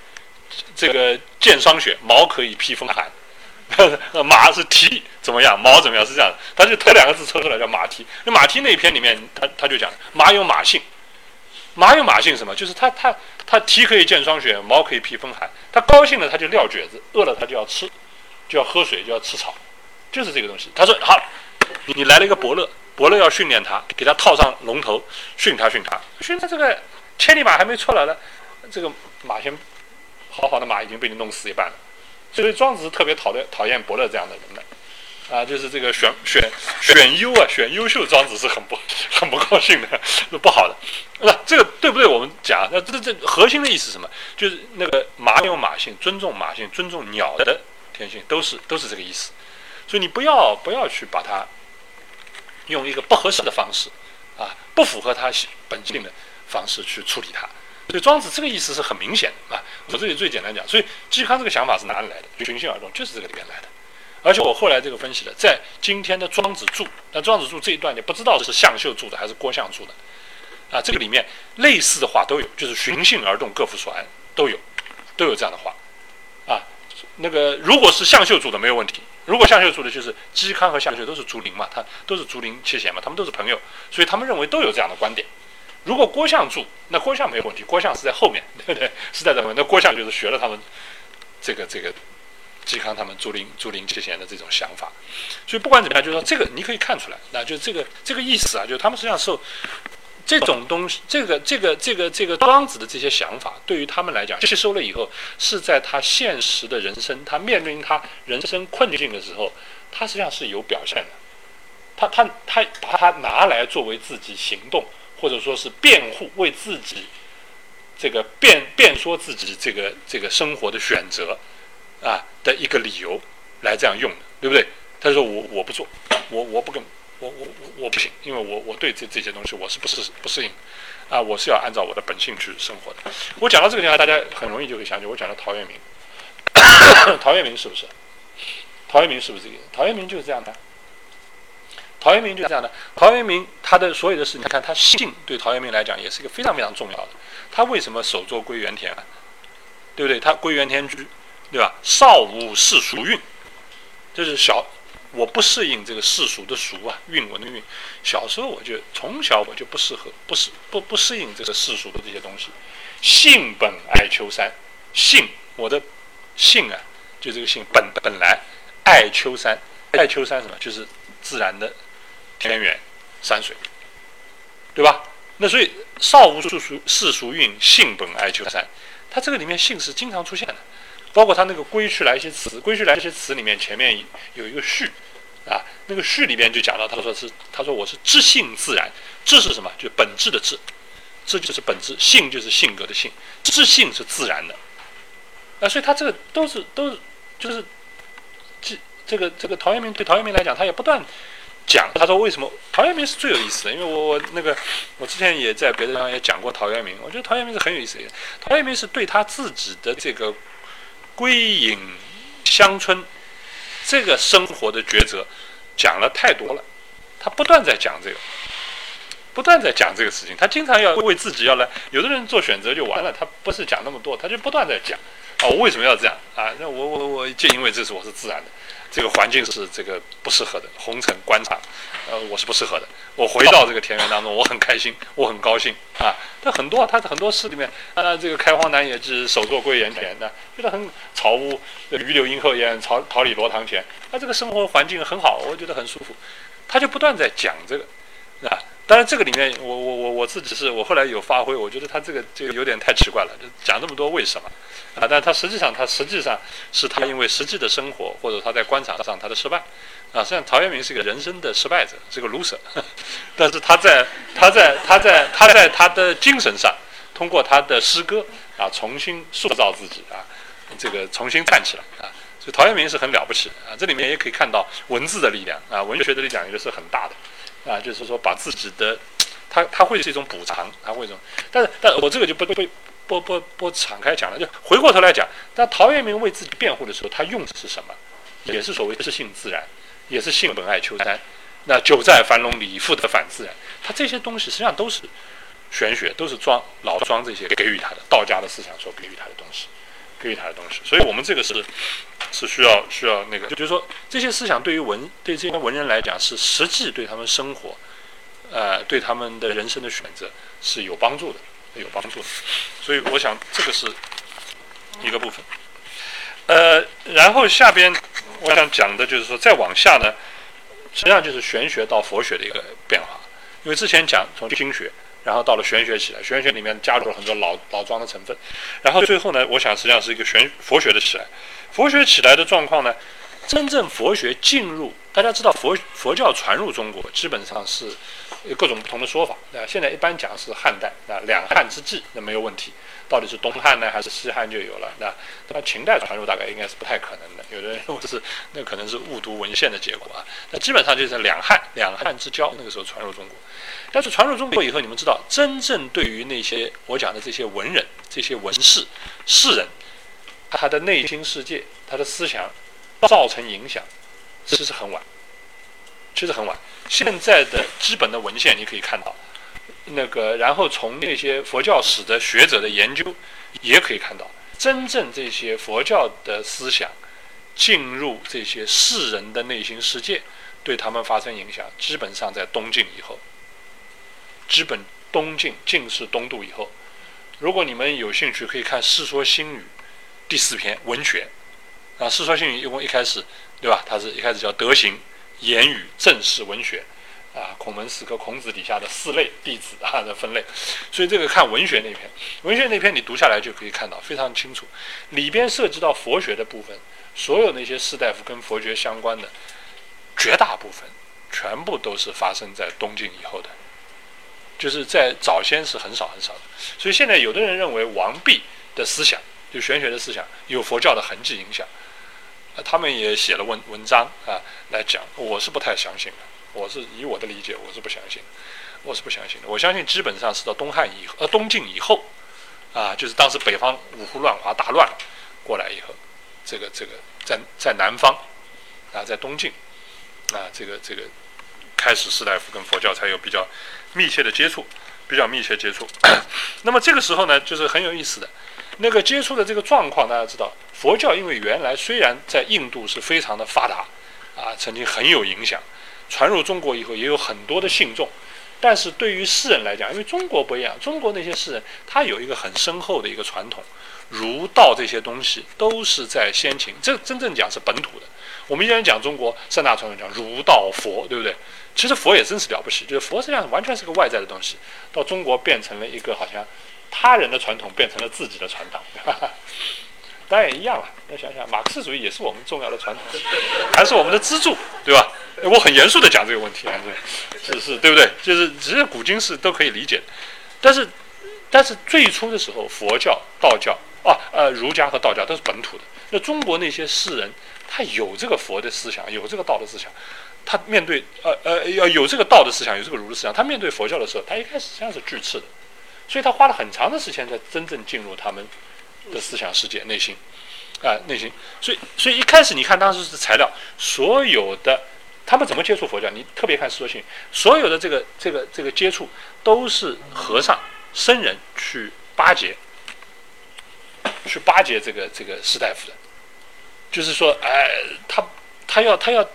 这个见霜雪，毛可以披风寒。马是蹄怎么样？毛怎么样？是这样的，他就头两个字抽出来叫马蹄。那马蹄那一篇里面，他他就讲马有马性，马有马性什么？就是他他他蹄可以见霜雪，毛可以披风寒。他高兴了他就撂蹶子，饿了他就要吃，就要喝水，就要吃草，就是这个东西。他说好，你来了一个伯乐，伯乐要训练他，给他套上龙头，训他训他，训他这个千里马还没出来呢，这个马先好好的马已经被你弄死一半了。所以庄子特别讨厌讨厌伯乐这样的人的，啊，就是这个选选选优啊，选优秀，庄子是很不很不高兴的，是不好的。那这个对不对？我们讲，那这这核心的意思是什么？就是那个马有马性，尊重马性，尊重鸟的天性，都是都是这个意思。所以你不要不要去把它用一个不合适的方式啊，不符合它本性的方式去处理它。所以庄子这个意思是很明显的啊！我这里最简单讲，所以嵇康这个想法是哪里来的？循性而动，就是这个里面来的。而且我后来这个分析了，在今天的庄子注，那庄子注这一段，你不知道是向秀注的还是郭象注的啊？这个里面类似的话都有，就是循性而动，各负所安，都有，都有这样的话啊。那个如果是向秀注的没有问题，如果向秀注的就是嵇康和向秀都是竹林嘛，他都是竹林七贤嘛，他们都是朋友，所以他们认为都有这样的观点。如果郭象注，那郭象没有问题，郭象是在后面，对不对？是在这面，那郭象就是学了他们这个这个嵇康他们竹林竹林七贤的这种想法，所以不管怎么样，就是说这个你可以看出来，那就这个这个意思啊，就是他们实际上受这种东西，这个这个这个这个庄子的这些想法，对于他们来讲吸收了以后，是在他现实的人生，他面临他人生困境的时候，他实际上是有表现的，他他他把它拿来作为自己行动。或者说是辩护为自己这个辩辩说自己这个这个生活的选择啊的一个理由来这样用的，对不对？他说我我不做，我我不跟，我我我不行，因为我我对这这些东西我是不适不适应啊，我是要按照我的本性去生活的。我讲到这个地方，大家很容易就会想起我讲的陶渊明，陶渊明是不是？陶渊明是不是这个？陶渊明就是这样的。陶渊明就是这样的。陶渊明他的所有的事，你看他性对陶渊明来讲也是一个非常非常重要的。他为什么手作《归园田》啊？对不对？他《归园田居》，对吧？少无世俗韵，就是小我不适应这个世俗的俗啊，韵文的韵。小时候我就从小我就不适合，不适不不适应这个世俗的这些东西。性本爱丘山，性我的性啊，就这个性本本来爱丘山，爱丘山什么？就是自然的。田园山水，对吧？那所以少无世俗世俗韵，性本爱丘山。它这个里面性是经常出现的，包括他那个《归去来》一些词，《归去来》一些词里面前面有一个序啊，那个序里面就讲到，他说是他说我是知性自然，知是什么？就本质的知，这就是本质，性就是性格的性，知性是自然的。啊，所以他这个都是都是就是这这个这个陶渊明对陶渊明来讲，他也不断。讲，他说为什么陶渊明是最有意思的？因为我我那个我之前也在别的地方也讲过陶渊明，我觉得陶渊明是很有意思的。陶渊明是对他自己的这个归隐乡村这个生活的抉择讲了太多了，他不断在讲这个，不断在讲这个事情。他经常要为自己要来，有的人做选择就完了，他不是讲那么多，他就不断在讲啊，我为什么要这样啊？那我我我就因为这是我是自然的。这个环境是这个不适合的，红尘官场，呃，我是不适合的。我回到这个田园当中，我很开心，我很高兴啊。但很多，他很多诗里面啊，这个开荒南野之，手作归园田的，觉得很草屋，榆柳荫后檐，桃桃李罗堂前。他这个生活环境很好，我觉得很舒服。他就不断在讲这个，啊，当然，这个里面我我我我自己是我后来有发挥，我觉得他这个这个有点太奇怪了，就讲这么多为什么啊？但他实际上他实际上是他因为实际的生活或者他在官场上他的失败啊。实际上陶渊明是个人生的失败者，是个 loser，但是他在他在他在他在他的精神上，通过他的诗歌啊，重新塑造自己啊，这个重新站起来啊。所以陶渊明是很了不起啊。这里面也可以看到文字的力量啊，文学的力量也是很大的。啊，就是说把自己的，他他会是一种补偿，他会一种，但是但我这个就不不不不不敞开讲了，就回过头来讲，那陶渊明为自己辩护的时候，他用的是什么？也是所谓知性自然，也是性本爱丘山，那久在樊笼里，复得返自然。他这些东西实际上都是玄学，都是庄老庄这些给予他的道家的思想所给予他的东西，给予他的东西。所以我们这个是是需要需要那个，就是说这些思想对于文对这些文人来讲是实际对他们生活，呃，对他们的人生的选择是有帮助的，有帮助的。所以我想这个是一个部分。呃，然后下边我想讲的就是说，再往下呢，实际上就是玄学到佛学的一个变化。因为之前讲从经学，然后到了玄学起来，玄学里面加入了很多老老庄的成分，然后最后呢，我想实际上是一个玄佛学的起来。佛学起来的状况呢，真正佛学进入，大家知道佛佛教传入中国，基本上是各种不同的说法。那现在一般讲是汉代，那两汉之际那没有问题。到底是东汉呢，还是西汉就有了？那那秦代传入大概应该是不太可能的。有的人认为是那可能是误读文献的结果啊。那基本上就是两汉两汉之交那个时候传入中国。但是传入中国以后，你们知道，真正对于那些我讲的这些文人、这些文士、士人，他的内心世界、他的思想造成影响，其实很晚，其实很晚。现在的基本的文献你可以看到。那个，然后从那些佛教史的学者的研究，也可以看到，真正这些佛教的思想进入这些世人的内心世界，对他们发生影响，基本上在东晋以后。基本东晋晋是东渡以后，如果你们有兴趣，可以看《世说新语》第四篇文学啊，《世说新语》一共一开始，对吧？它是一开始叫德行、言语、正史、文学。啊，孔门四科，孔子底下的四类弟子啊的分类，所以这个看文学那篇，文学那篇你读下来就可以看到非常清楚，里边涉及到佛学的部分，所有那些士大夫跟佛学相关的，绝大部分全部都是发生在东晋以后的，就是在早先是很少很少的，所以现在有的人认为王弼的思想，就玄学的思想有佛教的痕迹影响，啊，他们也写了文文章啊来讲，我是不太相信的。我是以我的理解，我是不相信，我是不相信的。我相信基本上是到东汉以呃东晋以后，啊，就是当时北方五胡乱华大乱过来以后，这个这个在在南方，啊，在东晋，啊，这个这个开始士大夫跟佛教才有比较密切的接触，比较密切接触。那么这个时候呢，就是很有意思的，那个接触的这个状况，大家知道，佛教因为原来虽然在印度是非常的发达，啊，曾经很有影响。传入中国以后，也有很多的信众，但是对于士人来讲，因为中国不一样，中国那些诗人他有一个很深厚的一个传统，儒道这些东西都是在先秦，这真正讲是本土的。我们依然讲中国三大传统，讲儒道佛，对不对？其实佛也真是了不起，就是佛实际上完全是个外在的东西，到中国变成了一个好像他人的传统变成了自己的传统。当然也一样了。要想想，马克思主义也是我们重要的传统，还是我们的支柱，对吧？我很严肃的讲这个问题啊，是是，对不对？就是只是古今是都可以理解。但是，但是最初的时候，佛教、道教啊，呃，儒家和道教都是本土的。那中国那些士人，他有这个佛的思想，有这个道的思想，他面对呃呃要有这个道的思想，有这个儒的思想，他面对佛教的时候，他一开始实际上是拒斥的，所以他花了很长的时间才真正进入他们。的思想世界、内心，啊，内心，所以，所以一开始你看当时是材料，所有的他们怎么接触佛教？你特别看《说信》，所有的这个、这个、这个接触都是和尚、僧人去巴结，去巴结这个这个士大夫的，就是说，哎，他他要他要，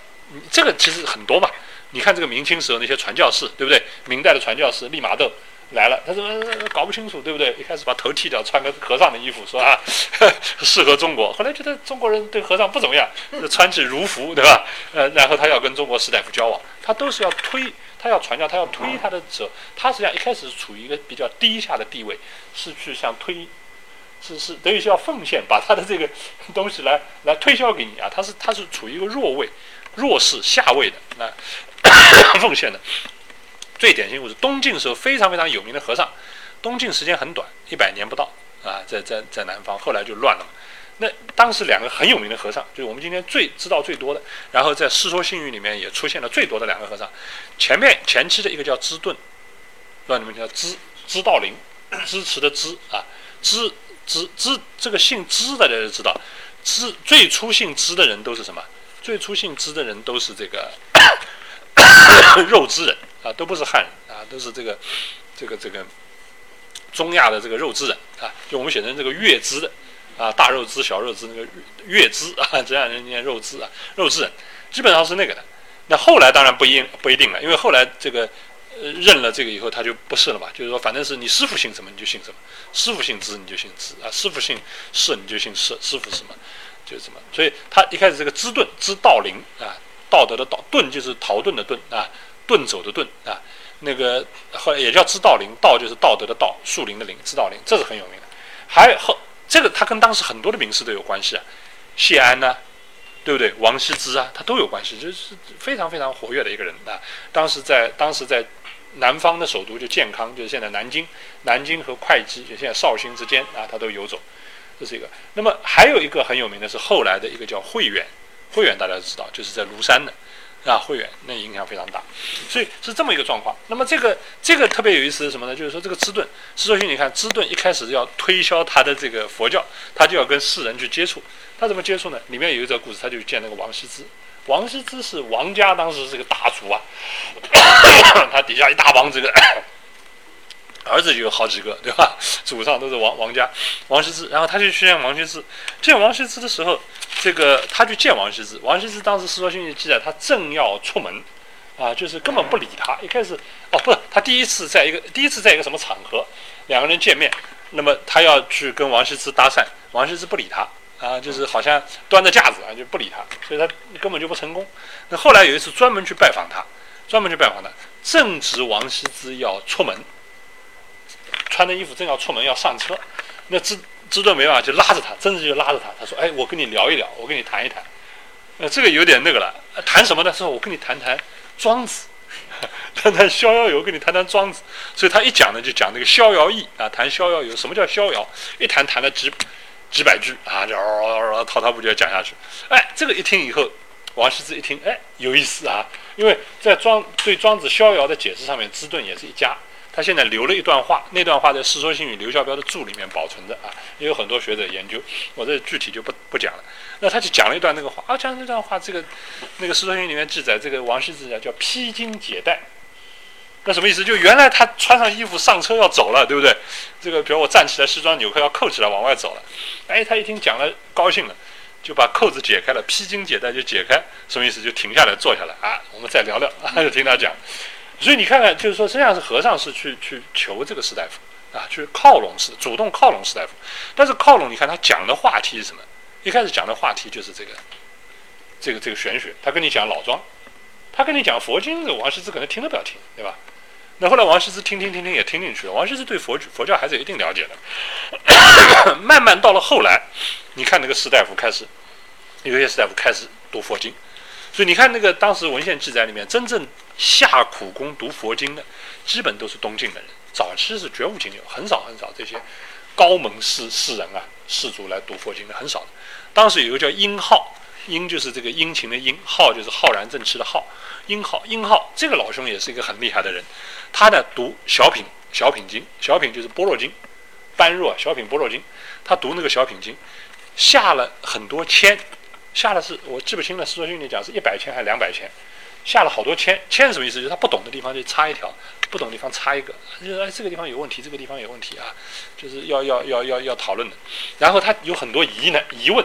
这个其实很多嘛。你看这个明清时候那些传教士，对不对？明代的传教士利玛窦。来了，他说搞不清楚，对不对？一开始把头剃掉，穿个和尚的衣服，说啊 适合中国。后来觉得中国人对和尚不怎么样，就穿起儒服，对吧？呃，然后他要跟中国士大夫交往，他都是要推他要传教，他要推他的时候，他实际上一开始是处于一个比较低下的地位，是去想推，是是等于是要奉献，把他的这个 东西来来推销给你啊，他是他是处于一个弱位、弱势下位的那 奉献的。最典型故事，东晋时候非常非常有名的和尚，东晋时间很短，一百年不到啊，在在在南方，后来就乱了嘛。那当时两个很有名的和尚，就是我们今天最知道最多的，然后在《世说新语》里面也出现了最多的两个和尚。前面前期的一个叫支顿，让你们叫支支道林，支持的支啊，支支支这个姓支的大家都知道，支最初姓支的人都是什么？最初姓支的人都是这个 肉支人啊，都不是汉人啊，都是这个这个这个中亚的这个肉孜人啊，就我们写成这个月孜的。啊，大肉孜、小肉孜，那个月孜啊，这样人念肉孜啊，肉孜人基本上是那个的。那后来当然不一不一定了，因为后来这个认了这个以后，他就不是了嘛。就是说，反正是你师傅姓什么你就姓什么，师傅姓支你就姓支啊，师傅姓氏你就姓氏，师傅什么就是什么。所以他一开始这个支遁支道林啊，道德的道遁就是逃遁的遁啊，遁走的遁啊，那个后来也叫支道林，道就是道德的道，树林的林，支道林，这是很有名的。还有后。这个他跟当时很多的名士都有关系啊，谢安呢，对不对？王羲之啊，他都有关系，就是非常非常活跃的一个人啊。当时在当时在南方的首都就健康，就是现在南京，南京和会稽就现在绍兴之间啊，他都游走，这是一个。那么还有一个很有名的是后来的一个叫慧远，慧远大家知道，就是在庐山的。啊，会员那影响非常大，所以是这么一个状况。那么这个这个特别有意思是什么呢？就是说这个芝顿，施说逊，你看芝顿一开始要推销他的这个佛教，他就要跟世人去接触。他怎么接触呢？里面有一则故事，他就见那个王羲之。王羲之是王家当时是个大族啊，他底下一大帮这个。儿子就有好几个，对吧？祖上都是王王家，王羲之。然后他就去见王羲之。见王羲之的时候，这个他去见王羲之。王羲之当时《世说新语》记载，他正要出门，啊，就是根本不理他。一开始，哦，不是，他第一次在一个第一次在一个什么场合，两个人见面，那么他要去跟王羲之搭讪，王羲之不理他，啊，就是好像端着架子啊，就不理他，所以他根本就不成功。那后来有一次专门去拜访他，专门去拜访他，正值王羲之要出门。穿的衣服正要出门要上车，那知知顿没办法就拉着他，真的就拉着他。他说：“哎，我跟你聊一聊，我跟你谈一谈。”呃，这个有点那个了，谈什么呢？说我跟你谈谈庄子，谈谈逍遥游，跟你谈谈庄子。所以他一讲呢，就讲那个逍遥意啊，谈逍遥游。什么叫逍遥？一谈谈了几几百句啊，就滔滔不绝讲下去。哎，这个一听以后，王羲之一听，哎，有意思啊，因为在庄对庄子逍遥的解释上面，知顿也是一家。他现在留了一段话，那段话在《世说新语·刘孝标的注里面保存着啊，也有很多学者研究，我这具体就不不讲了。那他就讲了一段那个话啊，讲那段话，这个那个《世说新语》里面记载，这个王羲之啊叫披荆解带，那什么意思？就原来他穿上衣服上车要走了，对不对？这个比如我站起来，西装纽扣要扣起来往外走了，哎，他一听讲了高兴了，就把扣子解开了，披荆解带就解开，什么意思？就停下来坐下来啊，我们再聊聊，就听他讲。所以你看看，就是说，实际上是和尚是去去求这个士大夫啊，去靠拢士，主动靠拢士大夫。但是靠拢，你看他讲的话题是什么？一开始讲的话题就是这个，这个这个玄学。他跟你讲老庄，他跟你讲佛经，这王羲之可能听都不要听，对吧？那后来王羲之听听听听也听进去了。王羲之对佛佛教还是有一定了解的。慢慢到了后来，你看那个士大夫开始，有些士大夫开始读佛经。所以你看那个当时文献记载里面，真正下苦功读佛经的，基本都是东晋的人。早期是绝无仅有，很少很少这些高门士士人啊士族来读佛经的很少的。当时有个叫殷浩，殷就是这个殷勤的殷，浩就是浩然正气的浩。殷浩，殷浩这个老兄也是一个很厉害的人。他呢读小品小品经，小品就是般若经，般若小品般若经。他读那个小品经，下了很多签。下的是我记不清了，《世说新语》里讲是一百千还是两百千，下了好多千，千什么意思？就是他不懂的地方就插一条，不懂的地方插一个，就是哎这个地方有问题，这个地方有问题啊，就是要要要要要讨论的。然后他有很多疑呢疑问，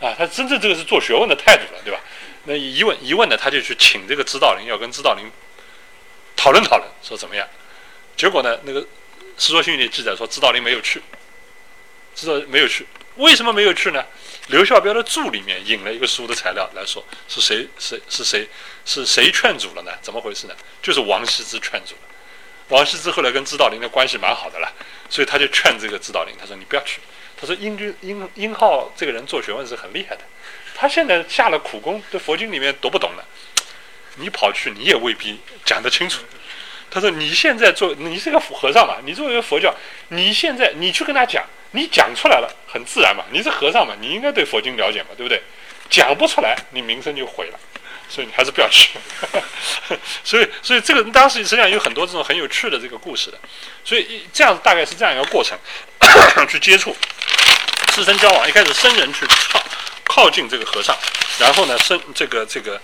啊，他真正这个是做学问的态度了，对吧？那疑问疑问呢，他就去请这个指导灵，要跟指导灵讨论讨论，说怎么样？结果呢，那个《世说新语》里记载说，指导灵没有去，知道没有去。为什么没有去呢？刘孝标的注里面引了一个书的材料来说，是谁谁是谁是谁劝阻了呢？怎么回事呢？就是王羲之劝阻了。王羲之后来跟指导林的关系蛮好的了，所以他就劝这个指导林，他说你不要去。他说殷君殷殷浩这个人做学问是很厉害的，他现在下了苦功，对佛经里面读不懂了，你跑去你也未必讲得清楚。他说你现在做你是个和尚嘛，你作为一个佛教，你现在你去跟他讲，你讲出来了很自然嘛，你是和尚嘛，你应该对佛经了解嘛，对不对？讲不出来，你名声就毁了。所以你还是不要去。所以，所以这个当时实际上有很多这种很有趣的这个故事的。所以这样大概是这样一个过程，去接触师生交往。一开始僧人去靠靠近这个和尚，然后呢，僧这个这个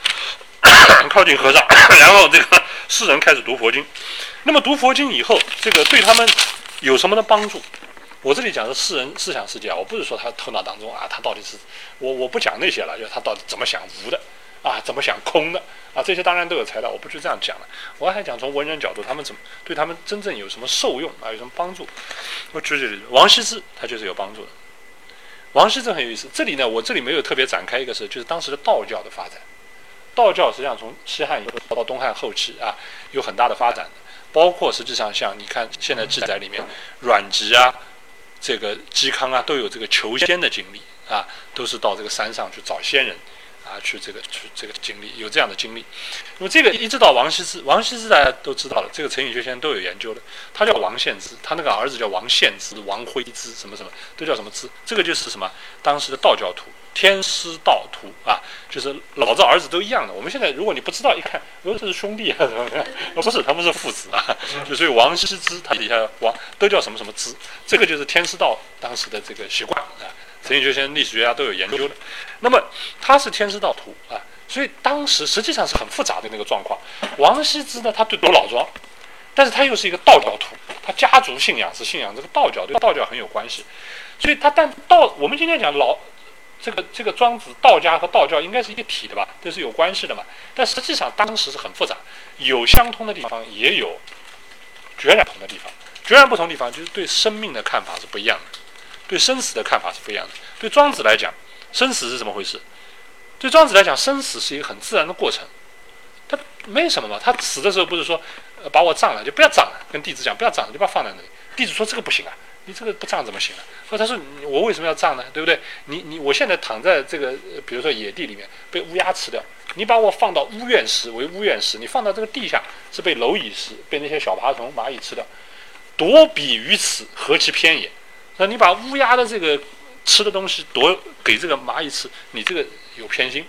靠近和尚，然后这个世人开始读佛经。那么读佛经以后，这个对他们有什么的帮助？我这里讲的世人思想世界啊，我不是说他头脑当中啊，他到底是我我不讲那些了，就是他到底怎么想无的。啊，怎么想空的啊？这些当然都有材料，我不去这样讲了。我还讲从文人角度，他们怎么对他们真正有什么受用啊？有什么帮助？我举举例，王羲之他就是有帮助的。王羲之很有意思，这里呢，我这里没有特别展开一个是，就是当时的道教的发展。道教实际上从西汉以后到东汉后期啊，有很大的发展，包括实际上像你看现在记载里面，阮籍啊，这个嵇康啊，都有这个求仙的经历啊，都是到这个山上去找仙人。啊，去这个去这个经历有这样的经历，那么这个一直到王羲之，王羲之大家都知道了，这个陈寅恪先生都有研究的，他叫王献之，他那个儿子叫王献之、王徽之，什么什么都叫什么之，这个就是什么当时的道教徒，天师道徒啊，就是老子儿子都一样的。我们现在如果你不知道，一看，哦，这是兄弟啊，什么的，不是，他们是父子啊，就所以王羲之他底下王都叫什么什么之，这个就是天师道当时的这个习惯啊。陈寅恪先生历史学家都有研究的，那么他是天师道徒啊，所以当时实际上是很复杂的那个状况。王羲之呢，他对读老庄，但是他又是一个道教徒，他家族信仰是信仰这个道教，对道教很有关系。所以他但道，我们今天讲老这个这个庄子，道家和道教应该是一个体的吧，都是有关系的嘛。但实际上当时是很复杂，有相通的地方，也有绝然不同的地方。绝然不同的地方就是对生命的看法是不一样的。对生死的看法是不一样的。对庄子来讲，生死是怎么回事？对庄子来讲，生死是一个很自然的过程，他没什么嘛。他死的时候不是说，把我葬了就不要葬了，跟弟子讲不要葬了，就把放在那里。弟子说这个不行啊，你这个不葬怎么行啊？说他说我为什么要葬呢？对不对？你你我现在躺在这个比如说野地里面被乌鸦吃掉，你把我放到乌院石为乌院石，你放到这个地下是被蝼蚁食，被那些小爬虫蚂蚁吃掉，夺彼于此，何其偏也！那你把乌鸦的这个吃的东西夺给这个蚂蚁吃，你这个有偏心。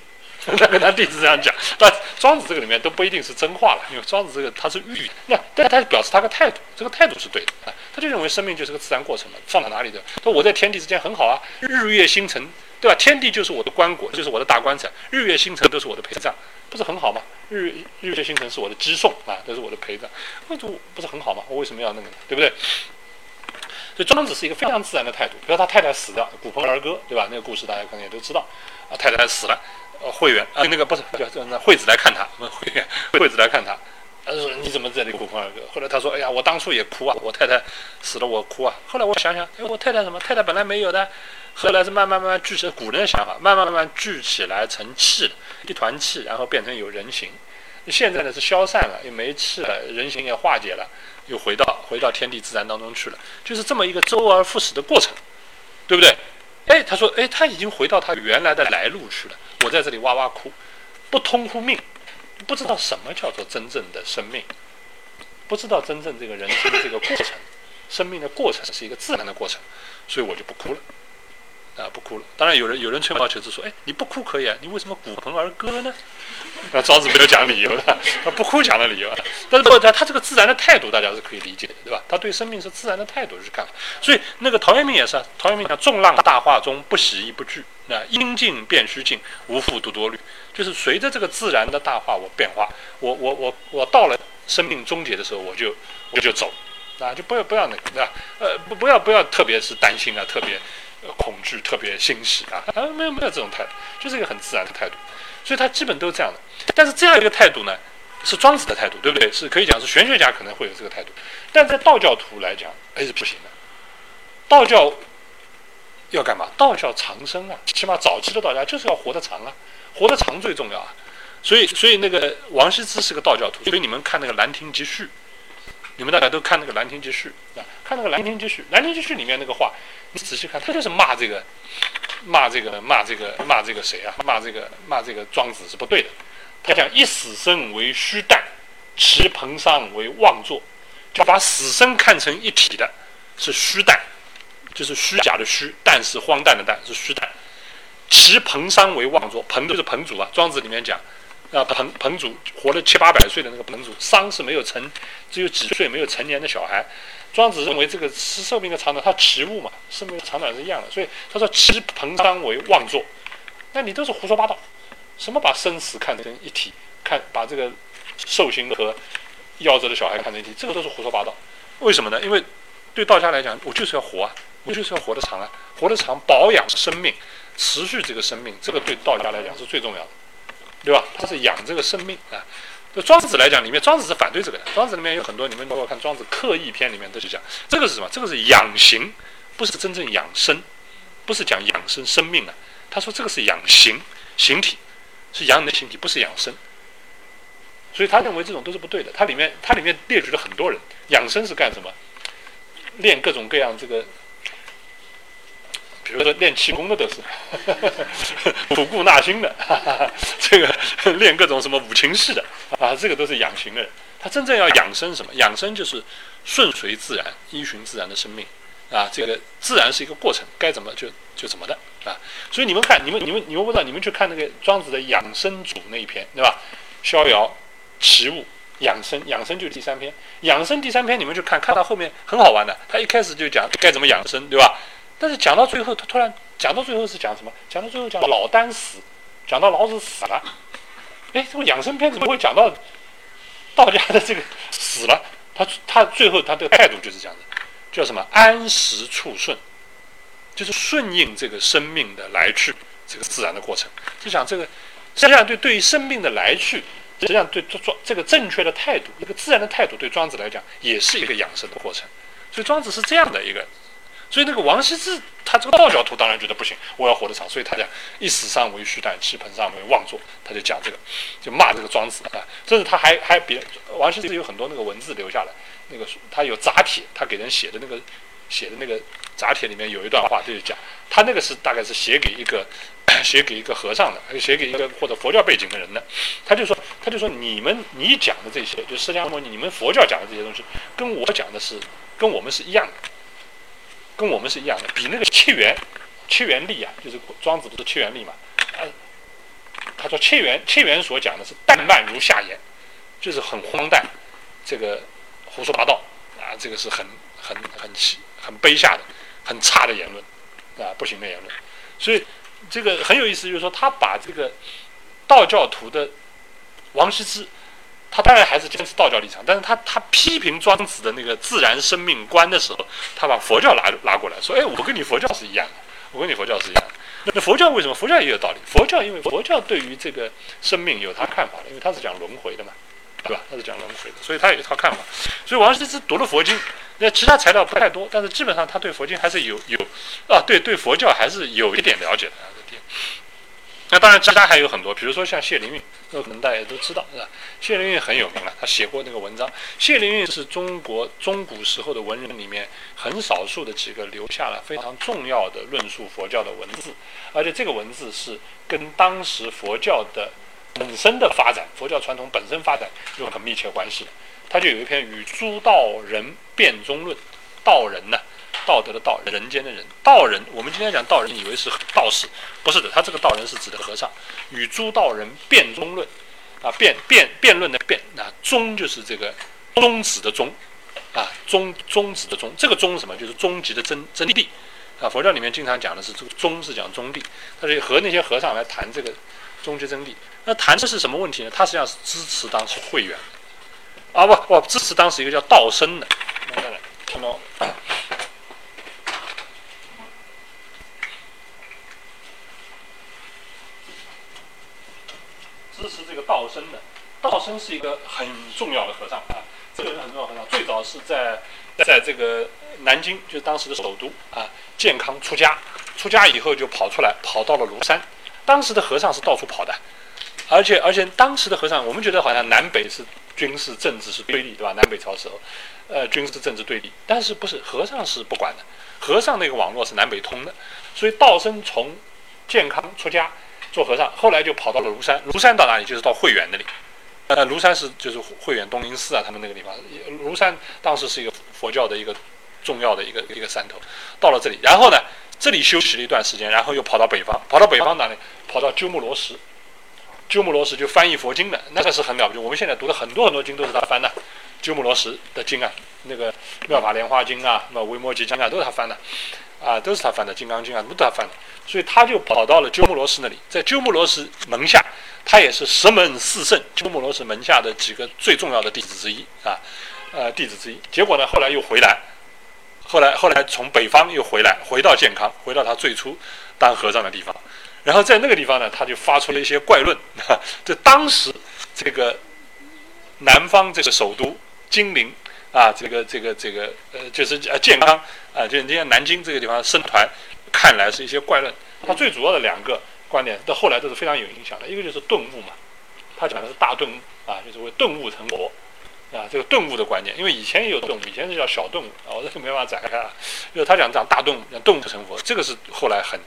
他跟他弟子这样讲，但庄子这个里面都不一定是真话了，因为庄子这个他是喻，那但他表示他个态度，这个态度是对的啊，他就认为生命就是个自然过程嘛，放到哪里的？说我在天地之间很好啊，日月星辰，对吧？天地就是我的棺椁，就是我的大棺材，日月星辰都是我的陪葬，不是很好吗？日日月星辰是我的击送啊，都是我的陪葬，那就不是很好吗？我为什么要那个，对不对？所以庄子是一个非常自然的态度。比如他太太死掉，骨盆儿歌，对吧？那个故事大家可能也都知道。啊，太太死了，呃，会员啊，那个不是叫那惠子来看他，会员惠子来看他，他说你怎么在这里骨盆儿歌？后来他说，哎呀，我当初也哭啊，我太太死了我哭啊。后来我想想，哎，我太太什么？太太本来没有的，后来是慢慢慢慢聚起来，古人的想法，慢慢慢慢聚起来成气，一团气，然后变成有人形。现在呢是消散了，也没气了，人形也化解了。又回到回到天地自然当中去了，就是这么一个周而复始的过程，对不对？哎，他说，哎，他已经回到他原来的来路去了。我在这里哇哇哭，不通乎命，不知道什么叫做真正的生命，不知道真正这个人生的这个过程，生命的过程是一个自然的过程，所以我就不哭了。啊，不哭了。当然有人有人吹毛求疵说，哎，你不哭可以啊，你为什么骨盆而歌呢？那庄子没有讲理由的，他不哭讲的理由。但是他他这个自然的态度，大家是可以理解的，对吧？他对生命是自然的态度去看。所以那个陶渊明也是，陶渊明讲众浪大化中，不喜亦不惧。那应尽便须尽，无复独多虑。就是随着这个自然的大化，我变化，我我我我到了生命终结的时候，我就我就走，啊，就不要不要那个，对吧？呃，不不要不要，特别是担心啊，特别。恐惧特别欣喜啊啊没有没有这种态度，就是一个很自然的态度，所以他基本都是这样的。但是这样一个态度呢，是庄子的态度，对不对？是可以讲是玄学家可能会有这个态度，但在道教徒来讲，哎是不行的。道教要干嘛？道教长生啊，起码早期的道家就是要活得长啊，活得长最重要啊。所以，所以那个王羲之是个道教徒，所以你们看那个《兰亭集序》，你们大家都看那个《兰亭集序》啊，看那个《兰亭集序》，《兰亭集序》里面那个话，你仔细看，他就是骂这个，骂这个，骂这个，骂这个谁啊？骂这个，骂这个庄子是不对的。他讲一死生为虚诞，其彭殇为妄作，就把死生看成一体的，是虚诞，就是虚假的虚，诞是荒诞的诞，是虚诞。其彭殇为妄作，彭就是彭祖啊，庄子里面讲。啊，彭彭祖活了七八百岁的那个彭祖，商是没有成，只有几岁没有成年的小孩。庄子认为这个是寿命的长短，他持物嘛，寿命长短是一样的，所以他说持彭殇为妄作，那你都是胡说八道。什么把生死看成一体，看把这个寿星和夭折的小孩看成一体，这个都是胡说八道。为什么呢？因为对道家来讲，我就是要活啊，我就是要活得长啊，活得长，保养生命，持续这个生命，这个对道家来讲是最重要的。对吧？他是养这个生命啊。就庄子来讲，里面庄子是反对这个的。庄子里面有很多，你们包括看庄子刻意篇里面都是讲，这个是什么？这个是养形，不是真正养生，不是讲养生生命啊。他说这个是养形，形体是养你的形体，不是养生。所以他认为这种都是不对的。他里面他里面列举了很多人，养生是干什么？练各种各样这个。比如说练气功的都是，吐故纳新的，这个练各种什么五禽戏的啊，这个都是养形的人。他真正要养生什么？养生就是顺随自然，依循自然的生命啊。这个自然是一个过程，该怎么就就怎么的啊。所以你们看，你们你们你们不知道，你们去看那个庄子的养生主那一篇，对吧？逍遥、齐物、养生，养生就是第三篇。养生第三篇，你们去看，看到后面很好玩的。他一开始就讲该怎么养生，对吧？但是讲到最后，他突然讲到最后是讲什么？讲到最后讲老丹死，讲到老子死了。哎，这个养生片怎么会讲到道家的这个死了？他他最后他的态度就是这样子，叫什么？安时处顺，就是顺应这个生命的来去，这个自然的过程。就讲这个，实际上对对于生命的来去，实际上对庄这个正确的态度，一个自然的态度，对庄子来讲也是一个养生的过程。所以庄子是这样的一个。所以那个王羲之，他这个道教徒当然觉得不行，我要活得长，所以他讲一死上为虚诞，气盆上为妄作，他就讲这个，就骂这个庄子啊。甚至他还还别王羲之有很多那个文字留下来，那个他有杂帖，他给人写的那个写的那个杂帖里面有一段话，就是讲他那个是大概是写给一个 写给一个和尚的，写给一个或者佛教背景的人的。他就说他就说你们你讲的这些，就释迦牟尼你们佛教讲的这些东西，跟我讲的是跟我们是一样的。跟我们是一样的，比那个切元，切元力啊，就是庄子不是切元力嘛？呃，他说切元，切元所讲的是淡漫如下言，就是很荒诞，这个胡说八道啊，这个是很很很奇、很卑下的、很差的言论啊，不行的言论。所以这个很有意思，就是说他把这个道教徒的王羲之。他当然还是坚持道教立场，但是他他批评庄子的那个自然生命观的时候，他把佛教拉拉过来说：“哎，我跟你佛教是一样的，我跟你佛教是一样的。那佛教为什么？佛教也有道理。佛教因为佛教对于这个生命有他看法的，因为他是讲轮回的嘛，对吧？他是讲轮回的，所以他有一套看法。所以王羲之读了佛经，那其他材料不太多，但是基本上他对佛经还是有有啊，对对佛教还是有一点了解的。那当然，其他还有很多，比如说像谢灵运，那可能大家都知道，是吧？谢灵运很有名了，他写过那个文章。谢灵运是中国中古时候的文人里面很少数的几个留下了非常重要的论述佛教的文字，而且这个文字是跟当时佛教的本身的发展、佛教传统本身发展有很密切关系的。他就有一篇《与诸道人辩中论》，道人呢？道德的道，人间的人，道人。我们今天讲道人，以为是道士，不是的。他这个道人是指的和尚。与诸道人辩中论，啊，辩辩辩论的辩，那宗就是这个宗旨的宗，啊，宗宗旨的宗。这个宗什么？就是终极的真真谛。啊，佛教里面经常讲的是这个宗是讲中谛，他是和那些和尚来谈这个终极真谛。那谈的是什么问题呢？他实际上是支持当时慧远，啊不不，支持当时一个叫道生的。看到。支持这个道生的，道生是一个很重要的和尚啊，这个人很重要和尚，最早是在在这个南京，就是当时的首都啊，健康出家，出家以后就跑出来，跑到了庐山。当时的和尚是到处跑的，而且而且当时的和尚，我们觉得好像南北是军事政治是对立，对吧？南北朝时候，呃，军事政治对立，但是不是和尚是不管的，和尚那个网络是南北通的，所以道生从健康出家做和尚，后来就跑到了庐山，庐山到哪里？就是到慧远那里。呃，庐山是就是慧远东林寺啊，他们那个地方，庐山当时是一个佛教的一个重要的一个一个山头。到了这里，然后呢，这里休息了一段时间，然后又跑到北方，跑到北方哪里？跑到鸠摩罗什。鸠摩罗什就翻译佛经的，那个是很了不起。我们现在读的很多很多经都是他翻的，鸠摩罗什的经啊，那个妙法莲花经啊，什么维摩诘经啊，都是他翻的，啊，都是他翻的，金刚经啊，都是他翻的。所以他就跑到了鸠摩罗什那里，在鸠摩罗什门下。他也是十门四圣鸠摩罗什门下的几个最重要的弟子之一啊，呃，弟子之一。结果呢，后来又回来，后来后来从北方又回来，回到健康，回到他最初当和尚的地方。然后在那个地方呢，他就发出了一些怪论。这当时这个南方这个首都金陵啊，这个这个这个呃，就是呃健康啊，就是今天南京这个地方僧团看来是一些怪论。他最主要的两个。观点到后来都是非常有影响的，一个就是顿悟嘛，他讲的是大顿悟啊，就是为顿悟成佛啊，这个顿悟的观念，因为以前也有顿悟，以前是叫小顿悟啊，我这个没办法展开啊，就是他讲讲大顿悟，讲顿悟成佛，这个是后来很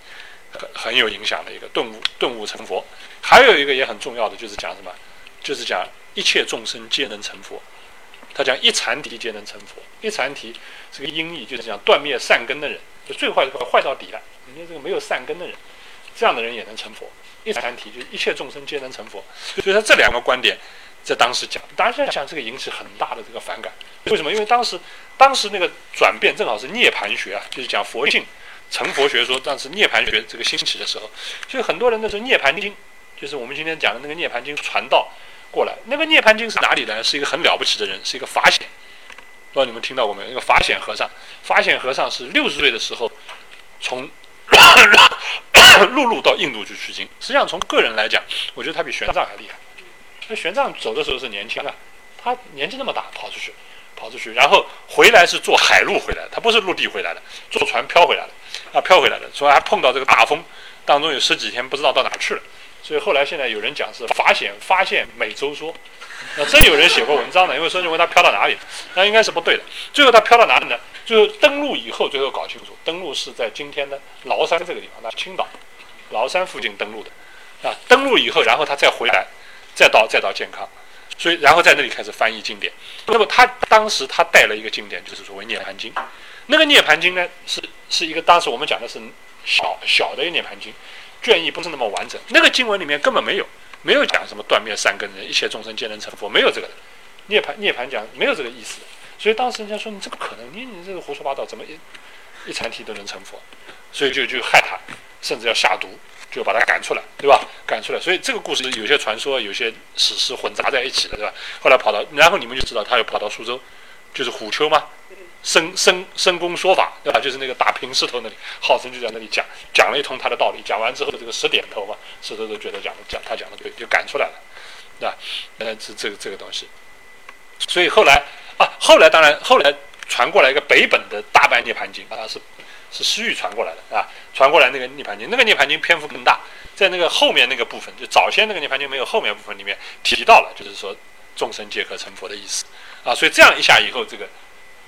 很很有影响的一个顿悟，顿悟成佛。还有一个也很重要的就是讲什么，就是讲一切众生皆能成佛，他讲一禅提皆能成佛，一禅提这个音译就是讲断灭善根的人，就最坏的坏坏到底了，你这个没有善根的人。这样的人也能成佛，一禅体就是一切众生皆能成佛。所以他这两个观点在当时讲，当然现在讲这个引起很大的这个反感。为什么？因为当时当时那个转变正好是涅盘学啊，就是讲佛性成佛学说，当时涅盘学这个兴起的时候，所以很多人那时候涅盘经就是我们今天讲的那个涅盘经传道过来。那个涅盘经是哪里来？是一个很了不起的人，是一个法显。不知道你们听到过没有？那个法显和尚，法显和尚是六十岁的时候从。陆路到印度去取经，实际上从个人来讲，我觉得他比玄奘还厉害。那玄奘走的时候是年轻的，他年纪那么大跑出去，跑出去，然后回来是坐海路回来，他不是陆地回来的，坐船漂回来的，啊，漂回来的，所以还碰到这个大风，当中有十几天不知道到哪去了。所以后来现在有人讲是法显发现美洲说，那真有人写过文章的，因为说认为他飘到哪里，那应该是不对的。最后他飘到哪里呢？最后登陆以后，最后搞清楚，登陆是在今天的崂山这个地方，那青岛。崂山附近登陆的，啊，登陆以后，然后他再回来，再到再到健康，所以然后在那里开始翻译经典。那么他当时他带了一个经典，就是所谓《涅盘经》。那个《涅盘经》呢，是是一个当时我们讲的是小小的一个《涅盘经》，卷意不是那么完整。那个经文里面根本没有没有讲什么断灭三根人，一切众生皆能成佛，没有这个。涅盘涅盘讲没有这个意思，所以当时人家说你这不可能，你你这个胡说八道，怎么一一禅体都能成佛？所以就就害他。甚至要下毒，就把他赶出来，对吧？赶出来，所以这个故事有些传说，有些史实混杂在一起的，对吧？后来跑到，然后你们就知道他又跑到苏州，就是虎丘嘛，深深深宫说法，对吧？就是那个大平石头那里，号称就在那里讲讲了一通他的道理，讲完之后这个石点头嘛，石头都觉得讲讲他讲的对，就赶出来了，对吧？呃，这这个这个东西，所以后来啊，后来当然后来传过来一个北本的大半涅盘经啊是。是西域传过来的啊，传过来那个涅盘经，那个涅盘经篇幅更大，在那个后面那个部分，就早先那个涅盘经没有后面部分里面提到了，就是说众生皆可成佛的意思啊，所以这样一下以后，这个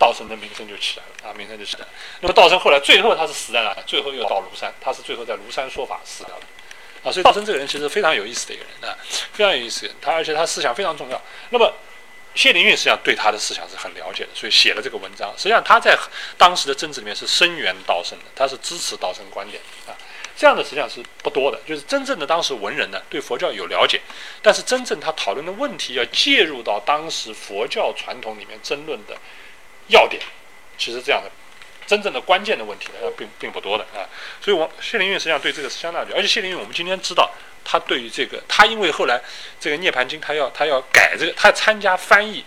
道生的名声就起来了啊，名声就起来了。那么道生后来最后他是死在哪？最后又到庐山，他是最后在庐山说法死掉的啊。所以道生这个人其实非常有意思的一个人啊，非常有意思，他而且他思想非常重要。那么。谢灵运实际上对他的思想是很了解的，所以写了这个文章。实际上他在当时的政治里面是声援道生的，他是支持道生观点的啊。这样的实际上是不多的，就是真正的当时文人呢对佛教有了解，但是真正他讨论的问题要介入到当时佛教传统里面争论的要点，其实这样的真正的关键的问题呢并并不多的啊。所以，我谢灵运实际上对这个是相当了解，而且谢灵运我们今天知道。他对于这个，他因为后来这个《涅盘经》，他要他要改这个，他参加翻译、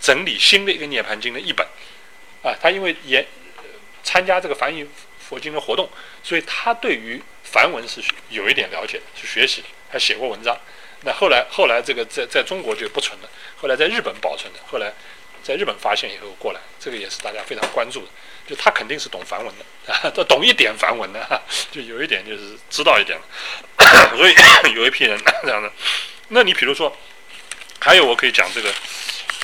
整理新的一个《涅盘经》的译本，啊，他因为也参加这个翻译佛经的活动，所以他对于梵文是有一点了解，去学习，还写过文章。那后来后来这个在在中国就不存了，后来在日本保存的，后来在日本发现以后过来，这个也是大家非常关注的。就他肯定是懂梵文的啊，都懂一点梵文的，就有一点就是知道一点了 所以有一批人 这样的。那你比如说，还有我可以讲这个，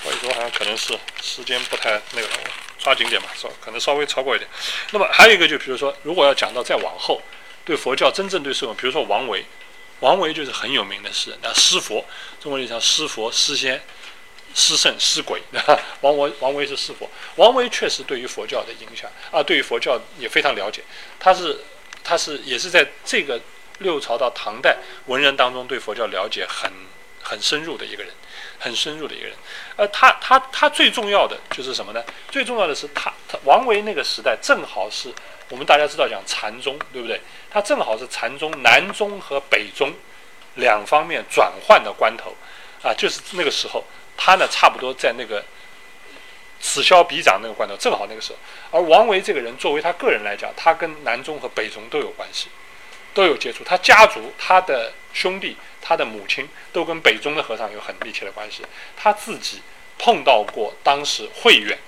我说好像可能是时间不太那个了，抓紧点吧，稍可能稍微超过一点。那么还有一个就比如说，如果要讲到再往后，对佛教真正对社会，比如说王维，王维就是很有名的诗人，那诗佛，中国历史上诗佛、诗仙。诗圣、诗鬼，王维，王维是诗佛。王维确实对于佛教的影响啊，对于佛教也非常了解。他是，他是也是在这个六朝到唐代文人当中对佛教了解很很深入的一个人，很深入的一个人。呃，他他他最重要的就是什么呢？最重要的是他他王维那个时代正好是我们大家知道讲禅宗，对不对？他正好是禅宗南宗和北宗两方面转换的关头啊，就是那个时候。他呢，差不多在那个此消彼长那个关头，正好那个时候。而王维这个人，作为他个人来讲，他跟南宗和北宗都有关系，都有接触。他家族、他的兄弟、他的母亲，都跟北宗的和尚有很密切的关系。他自己碰到过当时慧远，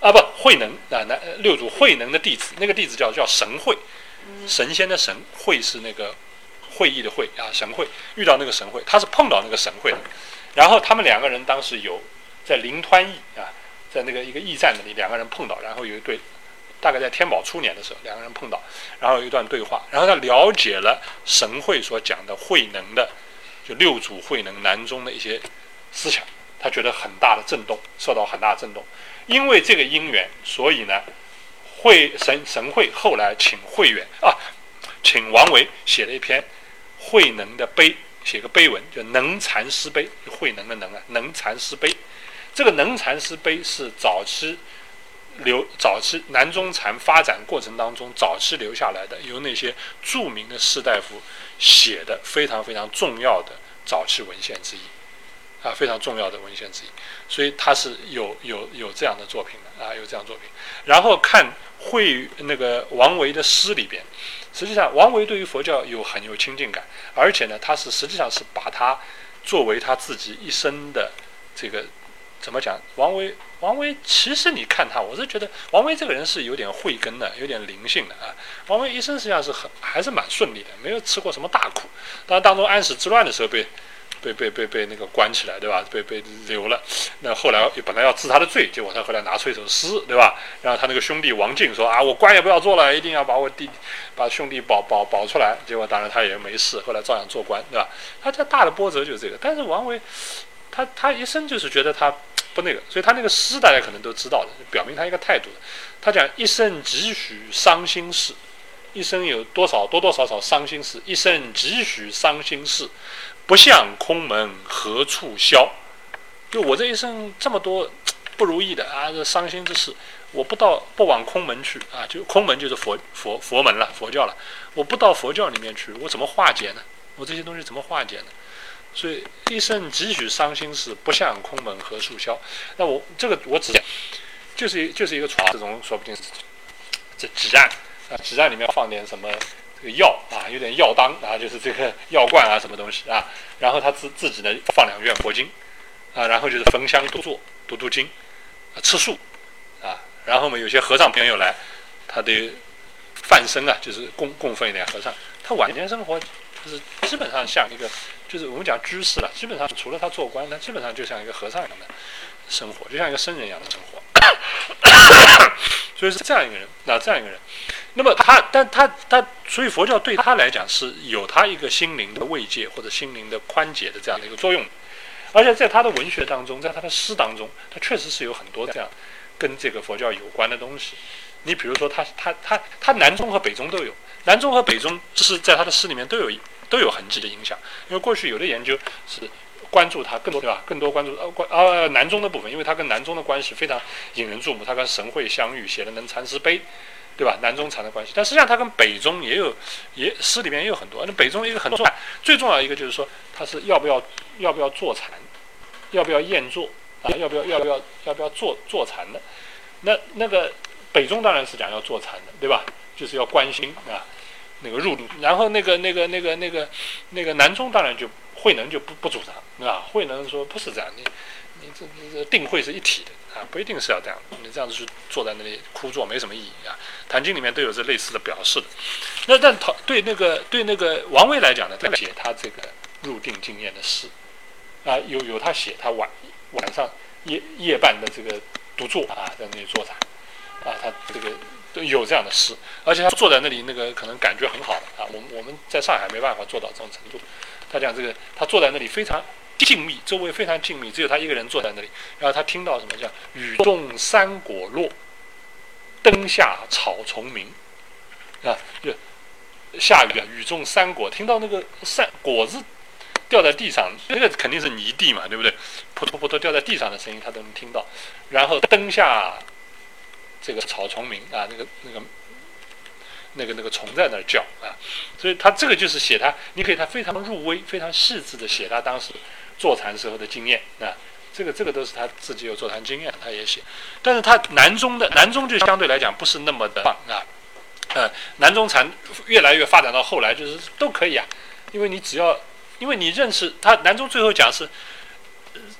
啊不，慧能啊，那六祖慧能的弟子，那个弟子叫叫神会，神仙的神，会是那个会议的会啊，神会遇到那个神会，他是碰到那个神会的。然后他们两个人当时有在临湍驿啊，在那个一个驿站那里，两个人碰到，然后有一对，大概在天宝初年的时候，两个人碰到，然后有一段对话，然后他了解了神会所讲的慧能的，就六祖慧能南宗的一些思想，他觉得很大的震动，受到很大震动。因为这个因缘，所以呢，慧神神会后来请慧远啊，请王维写了一篇慧能的碑。写个碑文，叫《能禅师碑》，慧能的能啊，《能禅师碑》。这个《能禅师碑》是早期留、早期南宗禅发展过程当中早期留下来的，由那些著名的士大夫写的非常非常重要的早期文献之一啊，非常重要的文献之一。所以他是有有有这样的作品的啊，有这样作品。然后看慧那个王维的诗里边。实际上，王维对于佛教有很有亲近感，而且呢，他是实际上是把他作为他自己一生的这个怎么讲？王维，王维其实你看他，我是觉得王维这个人是有点慧根的，有点灵性的啊。王维一生实际上是很还是蛮顺利的，没有吃过什么大苦。当然，当中安史之乱的时候被。被被被被那个关起来，对吧？被被留了。那后来本来要治他的罪，结果他后来拿出一首诗，对吧？然后他那个兄弟王进说：“啊，我官也不要做了，一定要把我弟把兄弟保保保出来。”结果当然他也没事，后来照样做官，对吧？他这大的波折就是这个。但是王维，他他一生就是觉得他不那个，所以他那个诗大家可能都知道的，表明他一个态度。他讲一生几许伤心事，一生有多少多多少少伤心事，一生几许伤心事。不向空门何处消？就我这一生这么多 不如意的啊，这伤心之事，我不到不往空门去啊，就空门就是佛佛佛门了，佛教了。我不到佛教里面去，我怎么化解呢？我这些东西怎么化解呢？所以一生几许伤心事，不向空门何处消？那我这个我只讲，就是就是一个床，这种说不定这几案啊，几案里面放点什么。这个药啊，有点药当啊，就是这个药罐啊，什么东西啊？然后他自自己呢放两卷佛经啊，然后就是焚香读坐、读读经啊，吃素啊。然后嘛，有些和尚朋友来，他得饭身啊，就是供供奉一点和尚。他晚年生活就是基本上像一个，就是我们讲居士了，基本上除了他做官，他基本上就像一个和尚一样的生活，就像一个僧人一样的生活。所以是这样一个人，那这样一个人。那么他，但他他，所以佛教对他来讲是有他一个心灵的慰藉或者心灵的宽解的这样的一个作用，而且在他的文学当中，在他的诗当中，他确实是有很多这样跟这个佛教有关的东西。你比如说，他他他他南宗和北宗都有，南宗和北宗是在他的诗里面都有都有痕迹的影响。因为过去有的研究是关注他更多对吧？更多关注呃关呃南宗的部分，因为他跟南宗的关系非常引人注目。他跟神会相遇，写了《能禅师碑》。对吧？南宗禅的关系，但实际上他跟北宗也有，也诗里面也有很多。那北宗一个很重要，最重要一个就是说，他是要不要要不要坐禅，要不要验坐啊？要不要要不要要不要坐坐禅的？那那个北宗当然是讲要坐禅的，对吧？就是要关心啊，那个入。然后那个那个那个那个那个南宗当然就。慧能就不不主张，对吧？慧能说不是这样，的这这定慧是一体的啊，不一定是要这样，你这样子去坐在那里枯坐没什么意义啊。《坛经》里面都有这类似的表示的。那但他对那个对那个王维来讲呢，他写他这个入定经验的诗啊，有有他写他晚晚上夜夜半的这个独坐啊，在那里坐禅啊，他这个。有这样的诗，而且他坐在那里，那个可能感觉很好啊。我们我们在上海没办法做到这种程度。他讲这个，他坐在那里非常静谧，周围非常静谧，只有他一个人坐在那里。然后他听到什么叫“雨中山果落，灯下草丛鸣”，啊，就下雨啊，雨中山果，听到那个山果子掉在地上，那个肯定是泥地嘛，对不对？扑通扑通掉在地上的声音，他都能听到。然后灯下。这个草丛鸣啊，那个那个那个那个虫在那儿叫啊，所以他这个就是写他，你可以他非常入微、非常细致的写他当时坐禅时候的经验啊，这个这个都是他自己有坐禅经验，他也写。但是他南宗的南宗就相对来讲不是那么的棒啊，呃，南宗禅越来越发展到后来就是都可以啊，因为你只要因为你认识他南宗最后讲是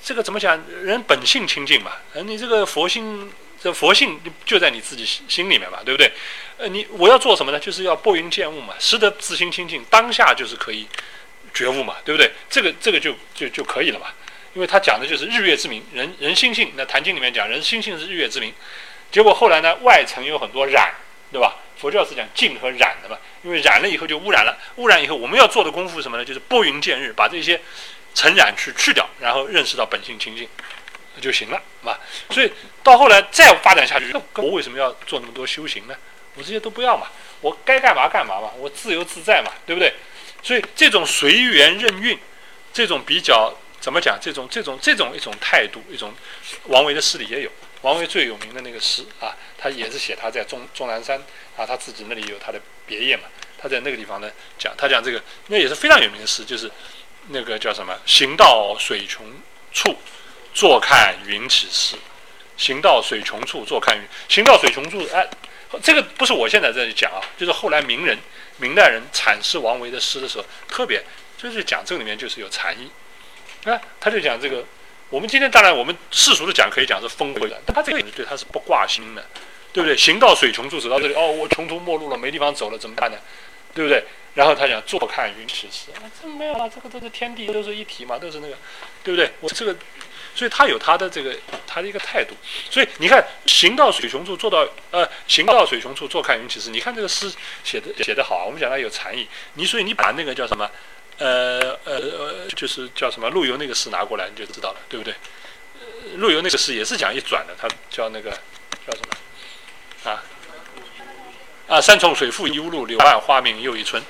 这个怎么讲，人本性清净嘛，呃，你这个佛心。这佛性就在你自己心里面嘛，对不对？呃，你我要做什么呢？就是要拨云见雾嘛，识得自心清净，当下就是可以觉悟嘛，对不对？这个这个就就就可以了嘛。因为他讲的就是日月之明，人人心性。那《坛经》里面讲，人心性是日月之明。结果后来呢，外层有很多染，对吧？佛教是讲净和染的嘛，因为染了以后就污染了，污染以后我们要做的功夫什么呢？就是拨云见日，把这些尘染去去掉，然后认识到本性清净。就行了，是吧？所以到后来再发展下去，我为什么要做那么多修行呢？我这些都不要嘛，我该干嘛干嘛嘛，我自由自在嘛，对不对？所以这种随缘任运，这种比较怎么讲？这种这种这种一种态度，一种王维的诗里也有。王维最有名的那个诗啊，他也是写他在终终南山啊，他自己那里有他的别业嘛。他在那个地方呢讲，他讲这个那也是非常有名的诗，就是那个叫什么“行到水穷处”。坐看云起时，行到水穷处，坐看云。行到水穷处，哎，这个不是我现在在讲啊，就是后来名人、明代人阐释王维的诗的时候，特别就是讲这里面就是有禅意。啊，他就讲这个，我们今天当然我们世俗的讲可以讲是峰回的，但他这个人对他是不挂心的，对不对？行到水穷处，走到这里，哦，我穷途末路了，没地方走了，怎么办呢？对不对？然后他讲坐看云起时，啊，这没有啊，这个都是天地都是一体嘛，都是那个，对不对？我这个。所以他有他的这个他的一个态度，所以你看“行到水穷处，坐到呃行到水穷处，坐看云起时”。你看这个诗写的写的好，我们讲它有禅意。你所以你把那个叫什么，呃呃呃，就是叫什么陆游那个诗拿过来，你就知道了，对不对？陆游那个诗也是讲一转的，他叫那个叫什么啊啊？山重水复疑无路，柳暗花明又一村。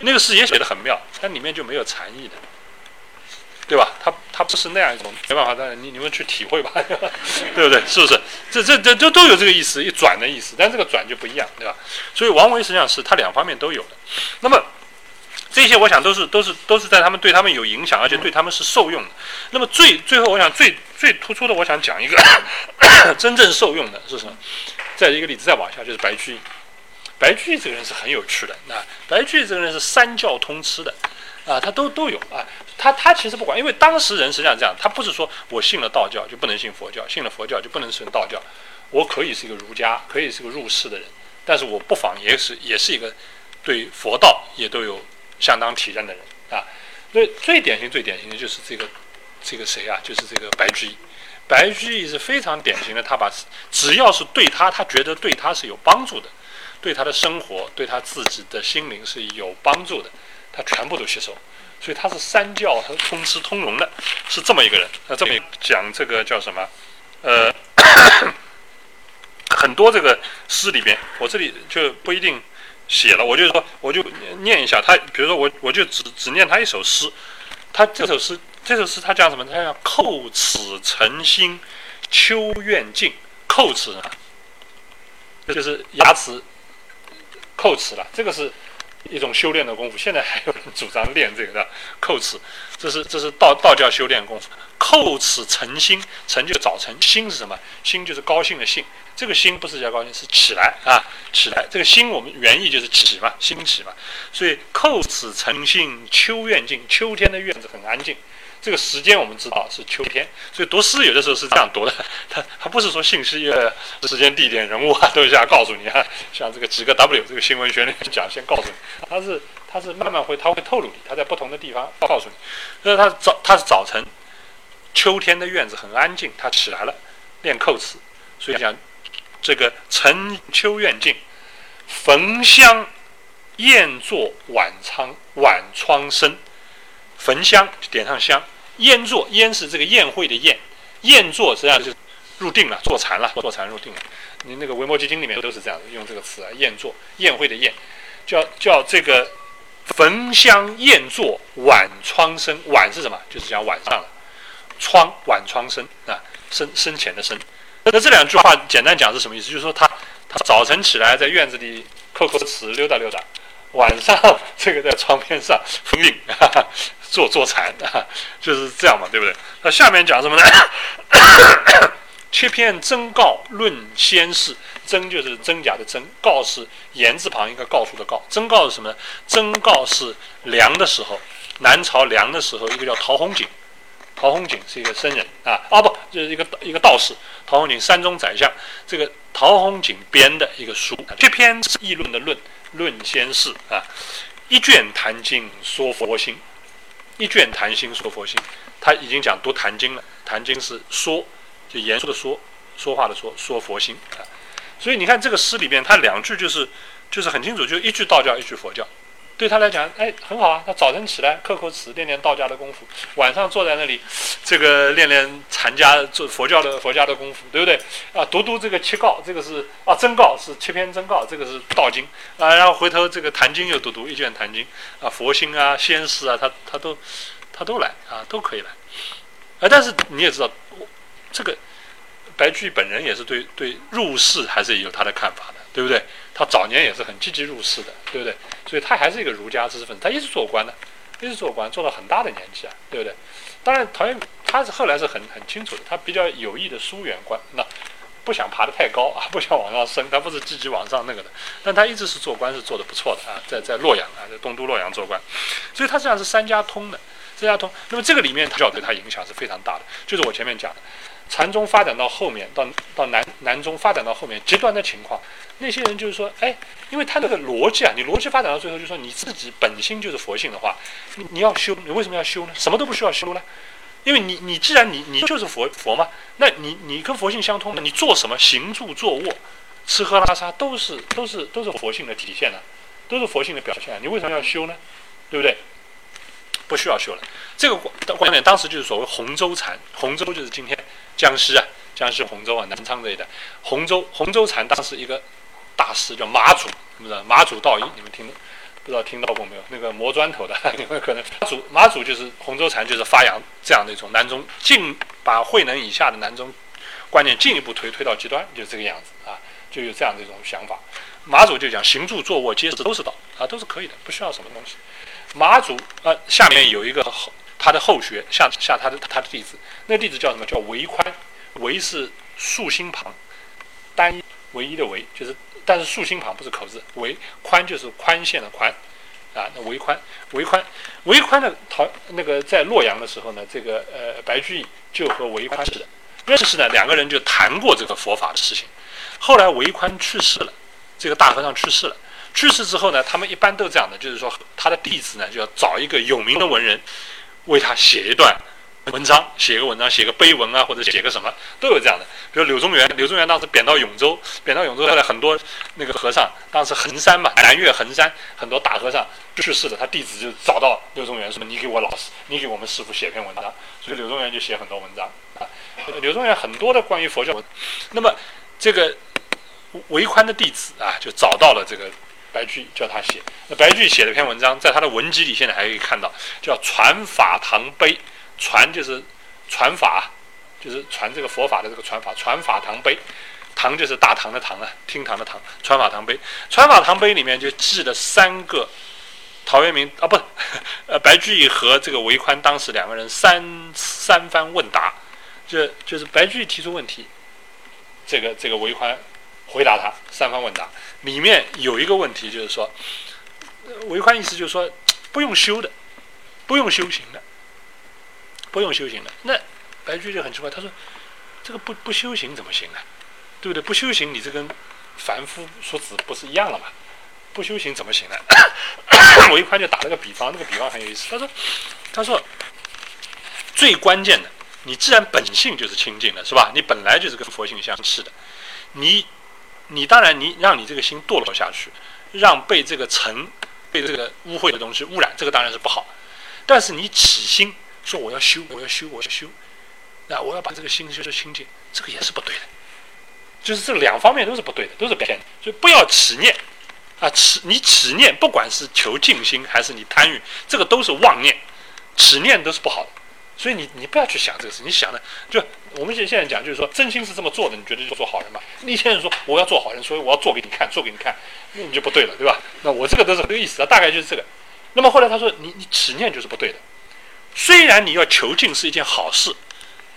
那个诗也写的很妙，但里面就没有禅意的。对吧？他他不是那样一种，没办法，但你你们去体会吧，对不对？是不是？这这这这都有这个意思，一转的意思，但这个转就不一样，对吧？所以王维实际上是他两方面都有的。那么这些，我想都是都是都是在他们对他们有影响，而且对他们是受用的。那么最最后，我想最最突出的，我想讲一个 真正受用的是什么？再一个例子，再往下就是白居易。白居易这个人是很有趣的。那白居易这个人是三教通吃的。啊，他都都有啊，他他其实不管，因为当时人实际上这样，他不是说我信了道教就不能信佛教，信了佛教就不能信道教，我可以是一个儒家，可以是个入世的人，但是我不妨也是也是一个对佛道也都有相当体认的人啊。所以最典型最典型的就是这个这个谁啊？就是这个白居易。白居易是非常典型的，他把只要是对他，他觉得对他是有帮助的，对他的生活，对他自己的心灵是有帮助的。他全部都吸收，所以他是三教他是通吃通融的，是这么一个人。那这么讲这个叫什么？呃，很多这个诗里边，我这里就不一定写了，我就说我就念一下他。比如说我我就只只念他一首诗，他这首诗这首诗他讲什么？他叫叩齿诚心秋院静，叩齿啊，这就是牙齿叩齿了。这个是。一种修炼的功夫。现在还有人主张练这个的叩齿，这是这是道道教修炼功夫。叩齿成心，成就早晨，心是什么？心就是高兴的兴。这个心不是叫高兴，是起来啊，起来。这个心我们原意就是起嘛，兴起嘛。所以叩齿成心，秋院静，秋天的院子很安静。这个时间我们知道是秋天，所以读诗有的时候是这样读的。他他不是说信息呃时间、地点、人物啊都一下告诉你啊，像这个几个 W 这个新闻学里面讲，先告诉你，他是他是慢慢会他会透露你，他在不同的地方告诉你。所以他早他是早晨，秋天的院子很安静，他起来了练扣词，所以讲这个晨秋院静，焚香宴坐晚苍晚窗生。焚香，点上香，宴坐，宴是这个宴会的宴，宴坐实际上就是入定了，坐禅了，坐禅入定了。你那个《维摩诘经》里面都是这样用这个词啊，宴坐，宴会的宴，叫叫这个焚香宴坐，晚窗生，晚是什么？就是讲晚上了，窗晚窗生啊，生生前的生。那这两句话简单讲是什么意思？就是说他他早晨起来在院子里叩叩瓷溜达溜达，晚上这个在窗边上封印。做坐禅啊，就是这样嘛，对不对？那下面讲什么呢？切片真告论先世，真就是真假的真，告是言字旁一个告诉的告。真告是什么呢？真告是梁的时候，南朝梁的时候，一个叫陶弘景，陶弘景是一个僧人啊，啊不，就是一个一个道士。陶弘景山中宰相，这个陶弘景编的一个书，这篇是议论的论，论先世啊，一卷坛经说佛心。一卷谈心说佛心，他已经讲读谈经了。谈经是说，就严肃的说，说话的说，说佛心啊。所以你看这个诗里面，他两句就是，就是很清楚，就一句道教，一句佛教。对他来讲，哎，很好啊。他早晨起来刻刻词，练练道家的功夫；晚上坐在那里，这个练练禅家做佛教的佛家的功夫，对不对？啊，读读这个七告，这个是啊真告是七篇真告，这个是道经啊。然后回头这个坛经又读读一卷坛经啊，佛心啊，仙师啊，他他都他都来啊，都可以来。啊，但是你也知道，这个白居易本人也是对对入世还是有他的看法的，对不对？他早年也是很积极入世的，对不对？所以他还是一个儒家知识分子，他一直做官的，一直做官，做到很大的年纪啊，对不对？当然，陶渊他是后来是很很清楚的，他比较有意的疏远官，那不想爬得太高啊，不想往上升，他不是积极往上那个的，但他一直是做官是做的不错的啊，在在洛阳啊，在东都洛阳做官，所以他实际上是三家通的，三家通。那么这个里面教对他影响是非常大的，就是我前面讲的。禅宗发展到后面，到到南南宗发展到后面极端的情况，那些人就是说，哎，因为他那个逻辑啊，你逻辑发展到最后，就说你自己本心就是佛性的话，你你要修，你为什么要修呢？什么都不需要修呢？因为你你既然你你就是佛佛嘛，那你你跟佛性相通的，你做什么行住坐卧，吃喝拉撒都是都是都是佛性的体现的，都是佛性的表现，你为什么要修呢？对不对？不需要修了。这个观观点当时就是所谓洪州禅，洪州就是今天。江西啊，江西洪州啊，南昌这一带，洪州洪州禅当时一个大师叫马祖，是不是？马祖道一，你们听不知道听到过没有？那个磨砖头的，你 们可能马祖马祖就是洪州禅，就是发扬这样的一种南宗，进把慧能以下的南宗观念进一步推推到极端，就是这个样子啊，就有这样的一种想法。马祖就讲行住坐卧皆是都是道啊，都是可以的，不需要什么东西。马祖呃，下面有一个。他的后学下下他的他的弟子，那弟子叫什么？叫唯宽，唯是竖心旁，单一唯一的唯，就是但是竖心旁不是口字，唯宽就是宽限的宽，啊，那唯宽唯宽唯宽的陶那个在洛阳的时候呢，这个呃白居易就和唯宽是的认识呢，两个人就谈过这个佛法的事情。后来唯宽去世了，这个大和尚去世了，去世之后呢，他们一般都这样的，就是说他的弟子呢就要找一个有名的文人。为他写一段文章，写个文章，写个碑文啊，或者写个什么，都有这样的。比如柳宗元，柳宗元当时贬到永州，贬到永州后来很多那个和尚，当时衡山嘛，南岳衡山，很多大和尚去世了，他弟子就找到柳宗元说：“你给我老师，你给我们师傅写篇文章。”所以柳宗元就写很多文章啊。柳宗元很多的关于佛教，那么这个为宽的弟子啊，就找到了这个。白居易叫他写，那白居易写了篇文章，在他的文集里，现在还可以看到，叫《传法堂碑》。传就是传法，就是传这个佛法的这个传法。传法堂碑，堂就是大唐的堂啊，厅堂的堂。传法堂碑，传法堂碑里面就记了三个陶渊明啊，不，呃，白居易和这个韦宽当时两个人三三番问答，就就是白居易提出问题，这个这个韦宽回答他三方问答，里面有一个问题就是说，韦宽意思就是说不用修的，不用修行的，不用修行的。那白居易就很奇怪，他说这个不不修行怎么行呢？对不对？不修行，你这跟凡夫俗子不是一样了吗？不修行怎么行呢？我一宽就打了个比方，那个比方很有意思。他说：“他说最关键的，你既然本性就是清净的，是吧？你本来就是跟佛性相斥的。你，你当然你让你这个心堕落下去，让被这个尘、被这个污秽的东西污染，这个当然是不好。但是你起心说我要修，我要修，我要修，那我要把这个心修成清净，这个也是不对的。就是这两方面都是不对的，都是偏的。所以不要起念。”啊，起你起念，不管是求静心还是你贪欲，这个都是妄念，起念都是不好的。所以你你不要去想这个事，你想的就我们现现在讲，就是说真心是这么做的，你觉得就做好人嘛？你现在说我要做好人，所以我要做给你看，做给你看，那你就不对了，对吧？那我这个都是这个意思啊，大概就是这个。那么后来他说，你你此念就是不对的。虽然你要求进是一件好事，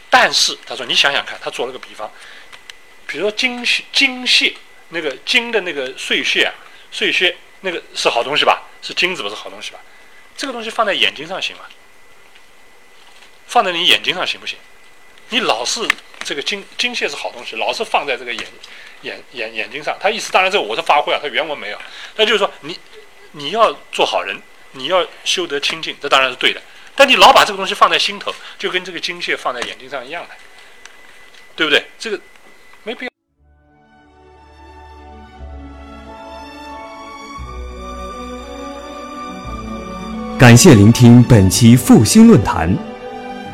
但是他说你想想看，他做了个比方，比如说精血精血那个精的那个碎屑啊。碎屑那个是好东西吧？是金子不是好东西吧？这个东西放在眼睛上行吗？放在你眼睛上行不行？你老是这个金金屑是好东西，老是放在这个眼眼眼眼睛上，他意思当然这我是发挥啊，他原文没有。那就是说你你要做好人，你要修得清净，这当然是对的。但你老把这个东西放在心头，就跟这个金屑放在眼睛上一样的，对不对？这个没必要。感谢聆听本期复兴论坛。